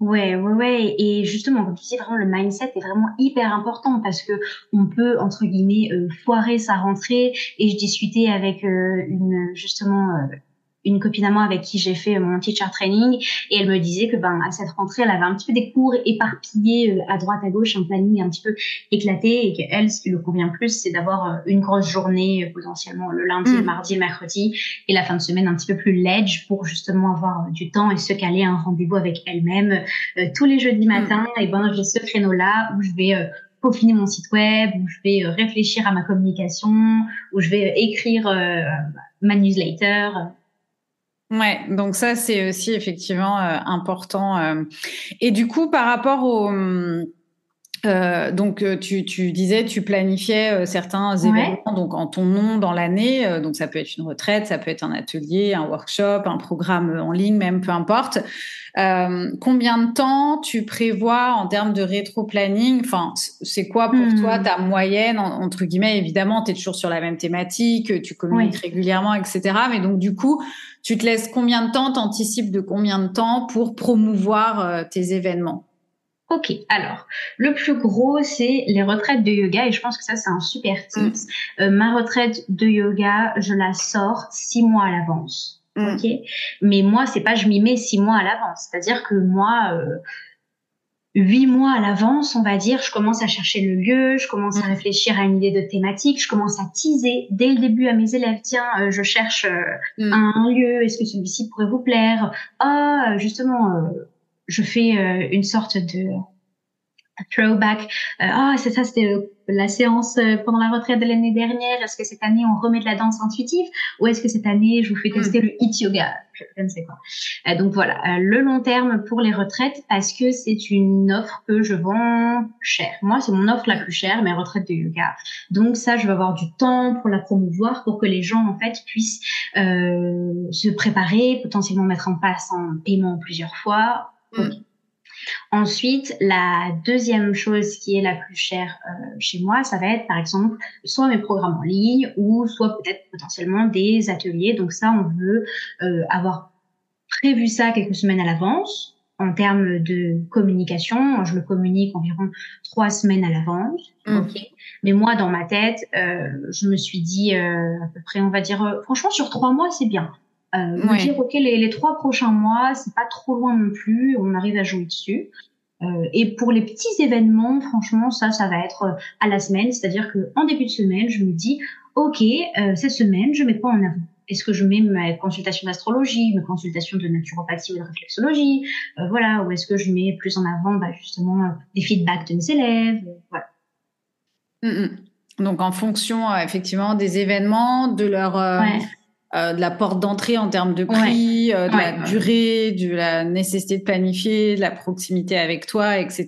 [SPEAKER 2] Ouais, ouais, ouais. Et justement, comme tu dis, vraiment, le mindset est vraiment hyper important parce que on peut, entre guillemets, foirer sa rentrée. Et je discutais avec une, justement, une copine à moi avec qui j'ai fait mon teacher training et elle me disait que ben à cette rentrée elle avait un petit peu des cours éparpillés euh, à droite à gauche un planning un petit peu éclaté et qu'elle ce qui lui convient plus c'est d'avoir euh, une grosse journée euh, potentiellement le lundi le mm. mardi le mercredi et la fin de semaine un petit peu plus ledge pour justement avoir du temps et se caler un rendez-vous avec elle-même tous les jeudis mm. matin et ben j'ai ce créneau là où je vais peaufiner mon site web, où je vais réfléchir à ma communication, où je vais écrire ma newsletter,
[SPEAKER 1] Ouais, donc ça c'est aussi effectivement euh, important. Euh. Et du coup, par rapport au euh, donc tu, tu, disais tu planifiais certains événements donc en ton nom dans l'année donc ça peut être une retraite ça peut être un atelier un workshop un programme en ligne même peu importe combien de temps tu prévois en termes de rétro-planning? Enfin c'est quoi pour toi hmm. ta moyenne entre guillemets? Évidemment tu es toujours sur la même thématique tu communiques régulièrement etc mais donc du coup tu te laisses combien de temps, t'anticipes de combien de temps pour promouvoir euh, tes événements?
[SPEAKER 2] Ok, alors le plus gros c'est les retraites de yoga et je pense que ça c'est un super tip. Mm. Euh, ma retraite de yoga, je la sors six mois à l'avance. Mm. Ok? Mais moi, c'est pas je m'y mets six mois à l'avance. C'est-à-dire que moi, euh, huit mois à l'avance, on va dire, je commence à chercher le lieu, je commence à mm. réfléchir à une idée de thématique, je commence à teaser dès le début à mes élèves. Tiens, euh, je cherche euh, mm. un lieu. Est-ce que celui-ci pourrait vous plaire? Ah, justement, je fais une sorte de throwback. ah, c'est ça, c'était la séance euh, pendant la retraite de l'année dernière, est-ce que cette année on remet de la danse intuitive? Ou est-ce que cette année je vous fais tester le hit yoga? Je ne sais quoi. Euh, donc voilà, euh, le long terme pour les retraites parce que c'est une offre que je vends cher. Moi, c'est mon offre la plus chère, mes retraites de yoga. Donc ça, je vais avoir du temps pour la promouvoir pour que les gens en fait puissent euh, se préparer, potentiellement mettre en place un paiement plusieurs fois. Hmm. Ensuite, la deuxième chose qui est la plus chère euh, chez moi, ça va être par exemple soit mes programmes en ligne ou soit peut-être potentiellement des ateliers. Donc ça, on veut euh, avoir prévu ça quelques semaines à l'avance en termes de communication. Je le communique environ trois semaines à l'avance. Mmh. Ok. Mais moi, dans ma tête, euh, je me suis dit à peu près, on va dire, franchement, sur trois mois, c'est bien. Euh, dire ok les, les, trois prochains mois c'est pas trop loin non plus on arrive à jouer dessus. Euh, et pour les petits événements franchement ça ça va être euh, à la semaine. C'est-à-dire que en début de semaine je me dis ok euh, cette semaine je mets pas en avant? Est-ce que je mets ma consultation d'astrologie, ma consultation de naturopathie ou de réflexologie, euh, voilà, ou est-ce que je mets plus en avant bah, justement des feedbacks de mes élèves, voilà.
[SPEAKER 1] Mm, mm. Donc en fonction effectivement des événements, de leur ouais euh, de la porte d'entrée en termes de prix, euh, de la durée, de la nécessité de planifier, de la proximité avec toi, etc.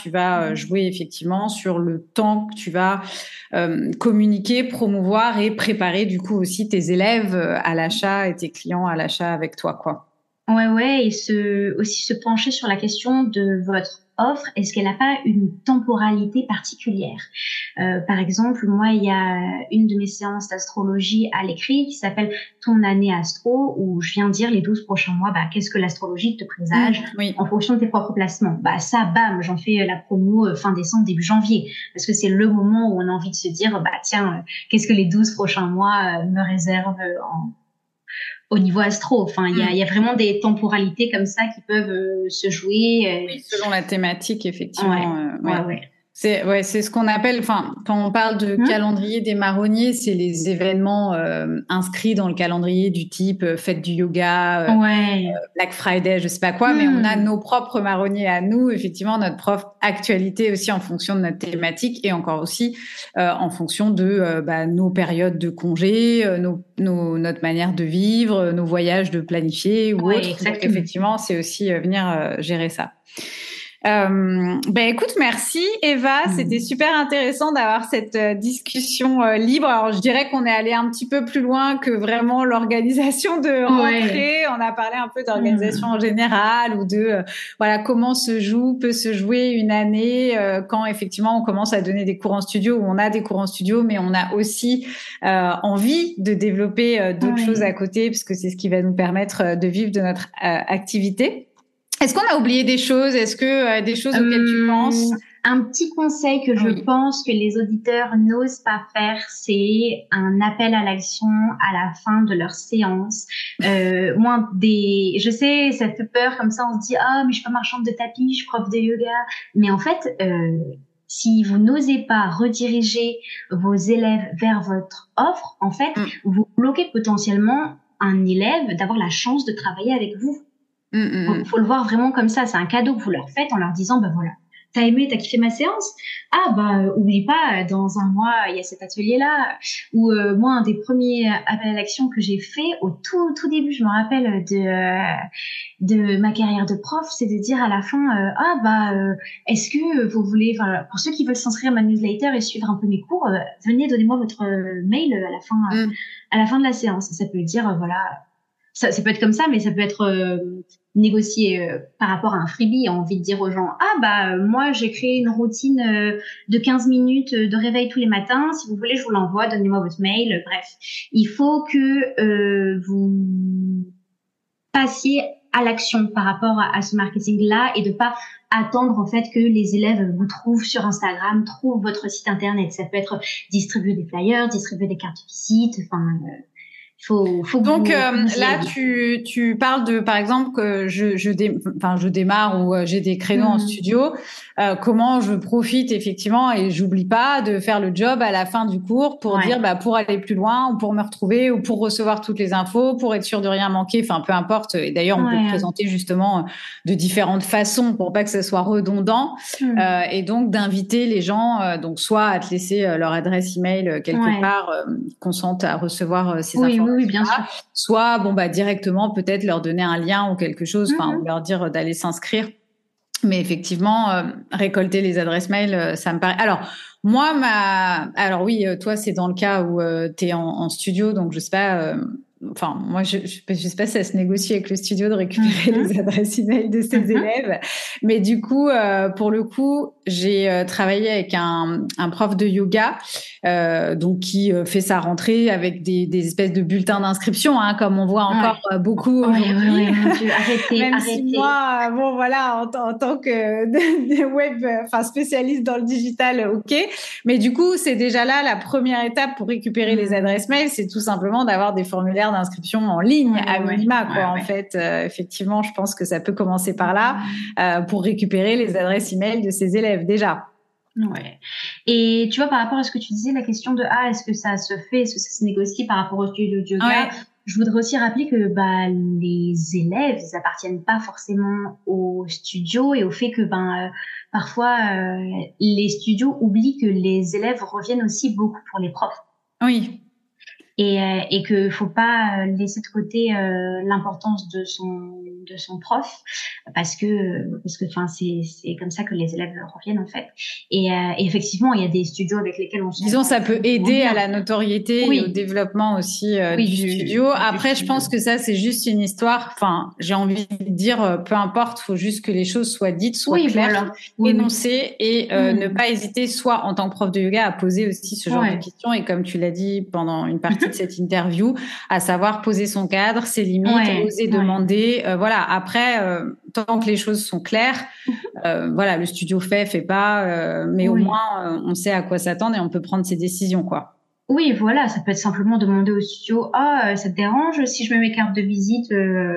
[SPEAKER 1] Tu vas euh, mm. jouer effectivement sur le temps que tu vas communiquer, promouvoir et préparer du coup aussi tes élèves à l'achat et tes clients à l'achat avec toi, quoi.
[SPEAKER 2] Ouais, ouais, et se, aussi se pencher sur la question de votre offre, est-ce qu'elle n'a pas une temporalité particulière? Euh, Par exemple, moi, il y a une de mes séances d'astrologie à l'écrit qui s'appelle Ton année astro, où je viens dire les 12 prochains mois, bah, qu'est-ce que l'astrologie te présage mmh, en fonction de tes propres placements? Bah ça, bam, j'en fais la promo euh, fin décembre, début janvier, parce que c'est le moment où on a envie de se dire, bah tiens, euh, qu'est-ce que les 12 prochains mois me réservent en au niveau astro. Enfin, il y, a, mm. y, a, vraiment des temporalités comme ça qui peuvent euh, se jouer.
[SPEAKER 1] Euh. selon la thématique, effectivement. Ouais, euh, ouais. C'est ouais, c'est ce qu'on appelle. Enfin, quand on parle de mmh. calendrier des marronniers, c'est les événements euh, inscrits dans le calendrier du type euh, fête du yoga, euh,
[SPEAKER 2] ouais.
[SPEAKER 1] Black Friday, je sais pas quoi. Mais on a mmh. nos propres marronniers à nous. Effectivement, notre propre actualité aussi en fonction de notre thématique et encore aussi en fonction de bah, nos périodes de congé, nos, nos, notre manière de vivre, nos voyages de planifier ou autre. effectivement, c'est aussi venir gérer ça. Euh, ben écoute, merci Eva, hmm. c'était super intéressant d'avoir cette euh, discussion euh, libre. Alors je dirais qu'on est allé un petit peu plus loin que vraiment l'organisation de rentrée. On a parlé un peu d'organisation en général ou de euh, voilà comment se joue, peut se jouer une année quand effectivement on commence à donner des cours en studio ou on a des cours en studio, mais on a aussi envie de développer d'autres choses à côté parce que c'est ce qui va nous permettre de vivre de notre activité. Est-ce qu'on a oublié des choses? Est-ce que euh, des choses auxquelles tu euh, penses?
[SPEAKER 2] un petit conseil que je pense que les auditeurs n'osent pas faire, c'est un appel à l'action à la fin de leur séance. Euh, moi, des, je sais, ça fait peur comme ça. On se dit ah mais je suis pas marchande de tapis, je suis prof de yoga. Mais en fait, euh, si vous n'osez pas rediriger vos élèves vers votre offre, en fait, mm. vous bloquez potentiellement un élève d'avoir la chance de travailler avec vous. Il mm, mm, mm. faut le voir vraiment comme ça. C'est un cadeau que vous leur faites en leur disant, ben voilà, t'as aimé, t'as kiffé ma séance? Ah bah euh, oublie pas, dans un mois il y a cet atelier là. Ou euh, moi un des premiers appels à l'action que j'ai fait au tout tout début, je me rappelle de euh, de ma carrière de prof, c'est de dire à la fin ah bah est-ce que vous voulez, pour ceux qui veulent s'inscrire à ma newsletter et suivre un peu mes cours, venez donnez-moi votre mail à la fin à la fin de la séance. Ça peut dire voilà ça, ça, peut être comme ça, mais ça peut être euh, négocié euh, par rapport à un freebie. envie de dire aux gens, ah bah euh, moi j'ai créé une routine de 15 minutes de réveil tous les matins. Si vous voulez, je vous l'envoie. Donnez-moi votre mail. Bref, il faut que vous passiez à l'action par rapport à, à ce marketing-là et de pas attendre en fait que les élèves vous trouvent sur Instagram, trouvent votre site internet. Ça peut être distribuer des flyers, distribuer des cartes de visite, enfin Faut, faut
[SPEAKER 1] Donc euh, là, tu, tu parles de, par exemple, que je, je, enfin, je démarre ou euh, j'ai des créneaux en mmh. studio. Euh, comment je profite effectivement et j'oublie pas de faire le job à la fin du cours pour dire, bah, pour aller plus loin ou pour me retrouver ou pour recevoir toutes les infos, pour être sûr de rien manquer. Enfin, peu importe. Et d'ailleurs, on peut présenter justement de différentes façons pour pas que ça soit redondant mmh. euh, et donc d'inviter les gens, euh, donc soit à te laisser leur adresse email quelque part, consente à recevoir ces informations
[SPEAKER 2] oui, bien sûr.
[SPEAKER 1] Soit, bon, bah, directement, peut-être leur donner un lien ou quelque chose, mhm. ou leur dire d'aller s'inscrire. Mais effectivement, euh, récolter les adresses mail, euh, ça me paraît. Alors, moi, ma. Alors oui, euh, toi, c'est dans le cas où tu es en, en, studio, donc je sais pas enfin, moi, je ne sais pas si ça se négocie avec le studio de récupérer mhm. les adresses email de ses mhm. élèves. Mais du coup, euh, pour le coup, j'ai euh, travaillé avec un, un, prof de yoga, euh, donc qui fait sa rentrée avec des, des espèces de bulletins d'inscription, hein, comme on voit encore beaucoup aujourd'hui.
[SPEAKER 2] arrêtez,
[SPEAKER 1] Même
[SPEAKER 2] arrêtez.
[SPEAKER 1] Si moi, bon voilà, en, en tant que web, enfin spécialiste dans le digital, ok. Mais du coup, c'est déjà là la première étape pour récupérer les mhm. adresses mail, c'est tout simplement d'avoir des formulaires d'inscription en ligne à minima, quoi. en fait, euh, effectivement, je pense que ça peut commencer par là euh, pour récupérer les adresses email de ses élèves déjà.
[SPEAKER 2] Ouais. Et tu vois, par rapport à ce que tu disais, la question de ah, est-ce que ça se fait, est-ce que ça se négocie par rapport au studio de yoga Je voudrais aussi rappeler que bah, les élèves, ils appartiennent pas forcément au studio et au fait que ben euh, parfois les studios oublient que les élèves reviennent aussi beaucoup pour les profs.
[SPEAKER 1] Oui
[SPEAKER 2] et, euh, et que faut pas euh, laisser de côté euh, l'importance de son de son prof parce que parce que enfin c'est c'est comme ça que les élèves reviennent en fait. Et, euh, et effectivement il y a des studios avec lesquels on
[SPEAKER 1] disons ça peut aider à la notoriété et au développement aussi du, studio. après je pense que ça c'est juste une histoire enfin j'ai envie de dire peu importe faut juste que les choses soient dites soient claires énoncées et mm. ne pas hésiter soit en tant que prof de yoga à poser aussi ce genre de questions. Et comme tu l'as dit pendant une partie de cette interview, à savoir poser son cadre, ses limites, oser demander. Euh, voilà. Après, euh, tant que les choses sont claires, euh, voilà, le studio fait, fait pas, mais au moins on sait à quoi s'attendre et on peut prendre ses décisions, quoi.
[SPEAKER 2] Oui, voilà, ça peut être simplement demander au studio Ah, ça te dérange si je mets mes cartes de visite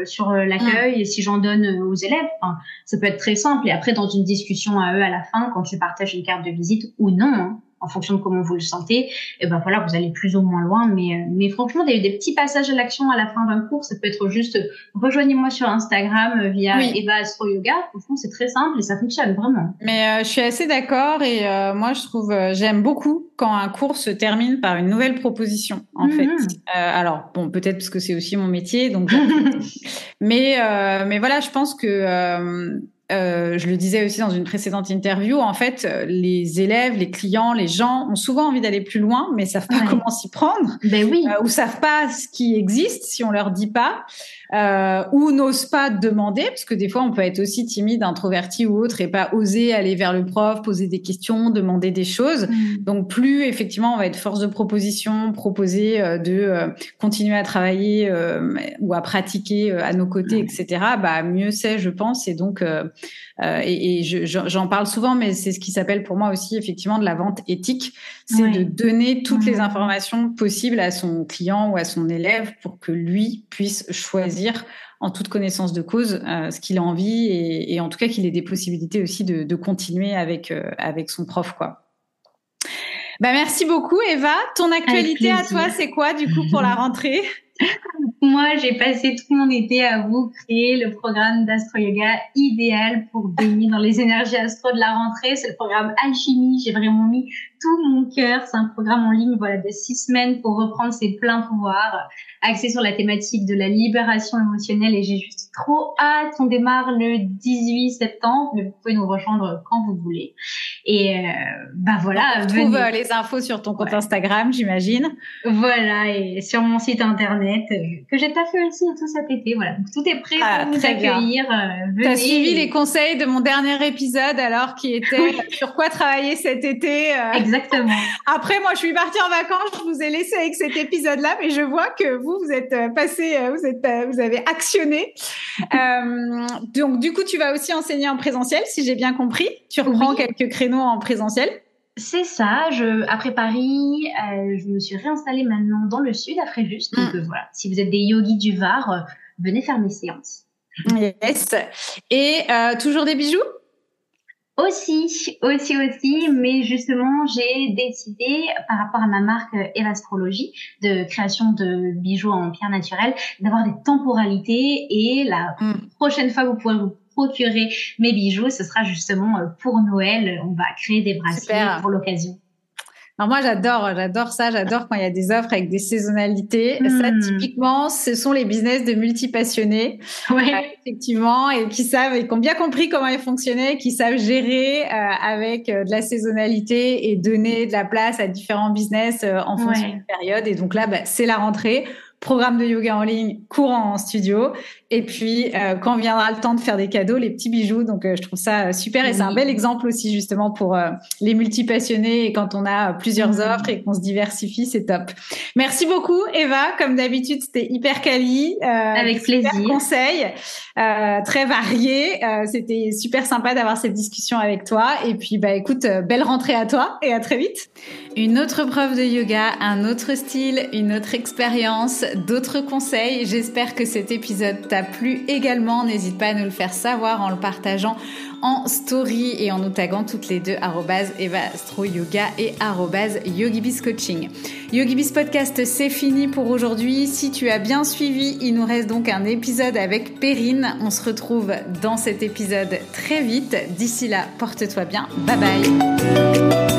[SPEAKER 2] sur l'accueil et si j'en donne aux élèves enfin, Ça peut être très simple. Et après, dans une discussion à eux à la fin, quand tu partages une carte de visite ou non, hein, en fonction de comment vous le sentez, et ben voilà, vous allez plus ou moins loin. Mais, euh, mais franchement, des, des petits passages à l'action à la fin d'un cours, ça peut être juste rejoignez-moi sur Instagram euh, via Eva Astro Yoga. Franchement, c'est très simple et ça fonctionne vraiment.
[SPEAKER 1] Mais euh, je suis assez d'accord et moi, je trouve, j'aime beaucoup quand un cours se termine par une nouvelle proposition. En fait, mhm. alors bon, peut-être parce que c'est aussi mon métier, donc. mais mais voilà, je pense que euh, je le disais aussi dans une précédente interview, en fait, euh, les élèves, les clients, les gens ont souvent envie d'aller plus loin, mais savent pas comment s'y prendre,
[SPEAKER 2] ben oui.
[SPEAKER 1] euh, ou savent pas ce qui existe si on leur dit pas, euh, ou n'osent pas demander, parce que des fois on peut être aussi timide, introverti ou autre, et pas oser aller vers le prof, poser des questions, demander des choses. Mm. Donc plus effectivement on va être force de proposition, proposer euh, de continuer à travailler ou à pratiquer à nos côtés, etc. Bah mieux c'est, je pense, et donc euh, et, et j'en parle souvent, mais c'est ce qui s'appelle pour moi aussi effectivement de la vente éthique, c'est de donner toutes les informations possibles à son client ou à son élève pour que lui puisse choisir en toute connaissance de cause euh, ce qu'il a envie et, et en tout cas qu'il ait des possibilités aussi de, de continuer avec euh, avec son prof quoi. Bah merci beaucoup Eva. Ton actualité à toi c'est quoi du coup pour la rentrée?
[SPEAKER 2] Moi, j'ai passé tout mon été à vous créer le programme d'astro yoga idéal pour baigner dans les énergies astro de la rentrée. C'est le programme Alchimie. J'ai vraiment mis tout mon cœur. C'est un programme en ligne, voilà, de six semaines pour reprendre ses pleins pouvoirs, axé sur la thématique de la libération émotionnelle. Et j'ai juste trop hâte. On démarre le 18 septembre, mais vous pouvez nous rejoindre quand vous voulez. Et euh, bah voilà.
[SPEAKER 1] on trouve euh, les infos sur ton compte Instagram, j'imagine.
[SPEAKER 2] Voilà, et sur mon site internet euh, que j'ai pas fait aussi tout cet été. Voilà, donc tout est prêt ah, pour vous accueillir.
[SPEAKER 1] Euh, tu as suivi les conseils de mon dernier épisode alors qui était sur quoi travailler cet été.
[SPEAKER 2] Exactement.
[SPEAKER 1] Après, moi, je suis partie en vacances. Je vous ai laissé avec cet épisode-là, mais je vois que vous, vous êtes passé, vous êtes, vous avez actionné. donc, du coup, tu vas aussi enseigner en présentiel, si j'ai bien compris. Tu reprends quelques créneaux en présentiel.
[SPEAKER 2] C'est ça. Je, après Paris, euh, je me suis réinstallée maintenant dans le sud, à Fréjus. Donc mm. voilà, si vous êtes des yogis du Var, venez faire mes séances.
[SPEAKER 1] Yes. Et toujours des bijoux?
[SPEAKER 2] Aussi, aussi, aussi, mais justement, j'ai décidé, par rapport à ma marque Evastrologie, de création de bijoux en pierre naturelle, d'avoir des temporalités et la hmm. prochaine fois que vous pourrez vous procurer mes bijoux, ce sera justement euh, pour Noël. On va créer des bracelets pour l'occasion.
[SPEAKER 1] Alors moi j'adore, j'adore ça, j'adore quand il y a des offres avec des saisonnalités. Ça hmm. typiquement, ce sont les business de multi-passionnés, ouais. Euh, effectivement, et qui savent et qui ont bien compris comment ils fonctionnaient, qui savent gérer euh, avec euh, de la saisonnalité et donner de la place à différents business en fonction de la période. Et donc là, bah, c'est la rentrée programme de yoga en ligne, courant en studio. Et puis, euh, quand viendra le temps de faire des cadeaux, les petits bijoux. Donc, euh, je trouve ça euh, super. Et c'est un bel exemple aussi, justement, pour les multipassionnés. Et quand on a plusieurs offres et qu'on se diversifie, c'est top. Merci beaucoup, Eva. Comme d'habitude, c'était hyper quali.
[SPEAKER 2] Avec plaisir.
[SPEAKER 1] conseils très variés. c'était super sympa d'avoir cette discussion avec toi. Et puis, bah, écoute, belle rentrée à toi et à très vite. Une autre preuve de yoga, un autre style, une autre expérience, d'autres conseils. J'espère que cet épisode t'a plu également. N'hésite pas à nous le faire savoir en le partageant en story et en nous taguant toutes les deux @evastroyoga et @yogibiscoaching. Yogibis podcast, c'est fini pour aujourd'hui. Si tu as bien suivi, il nous reste donc un épisode avec Perrine. On se retrouve dans cet épisode très vite. D'ici là, porte-toi bien. Bye bye.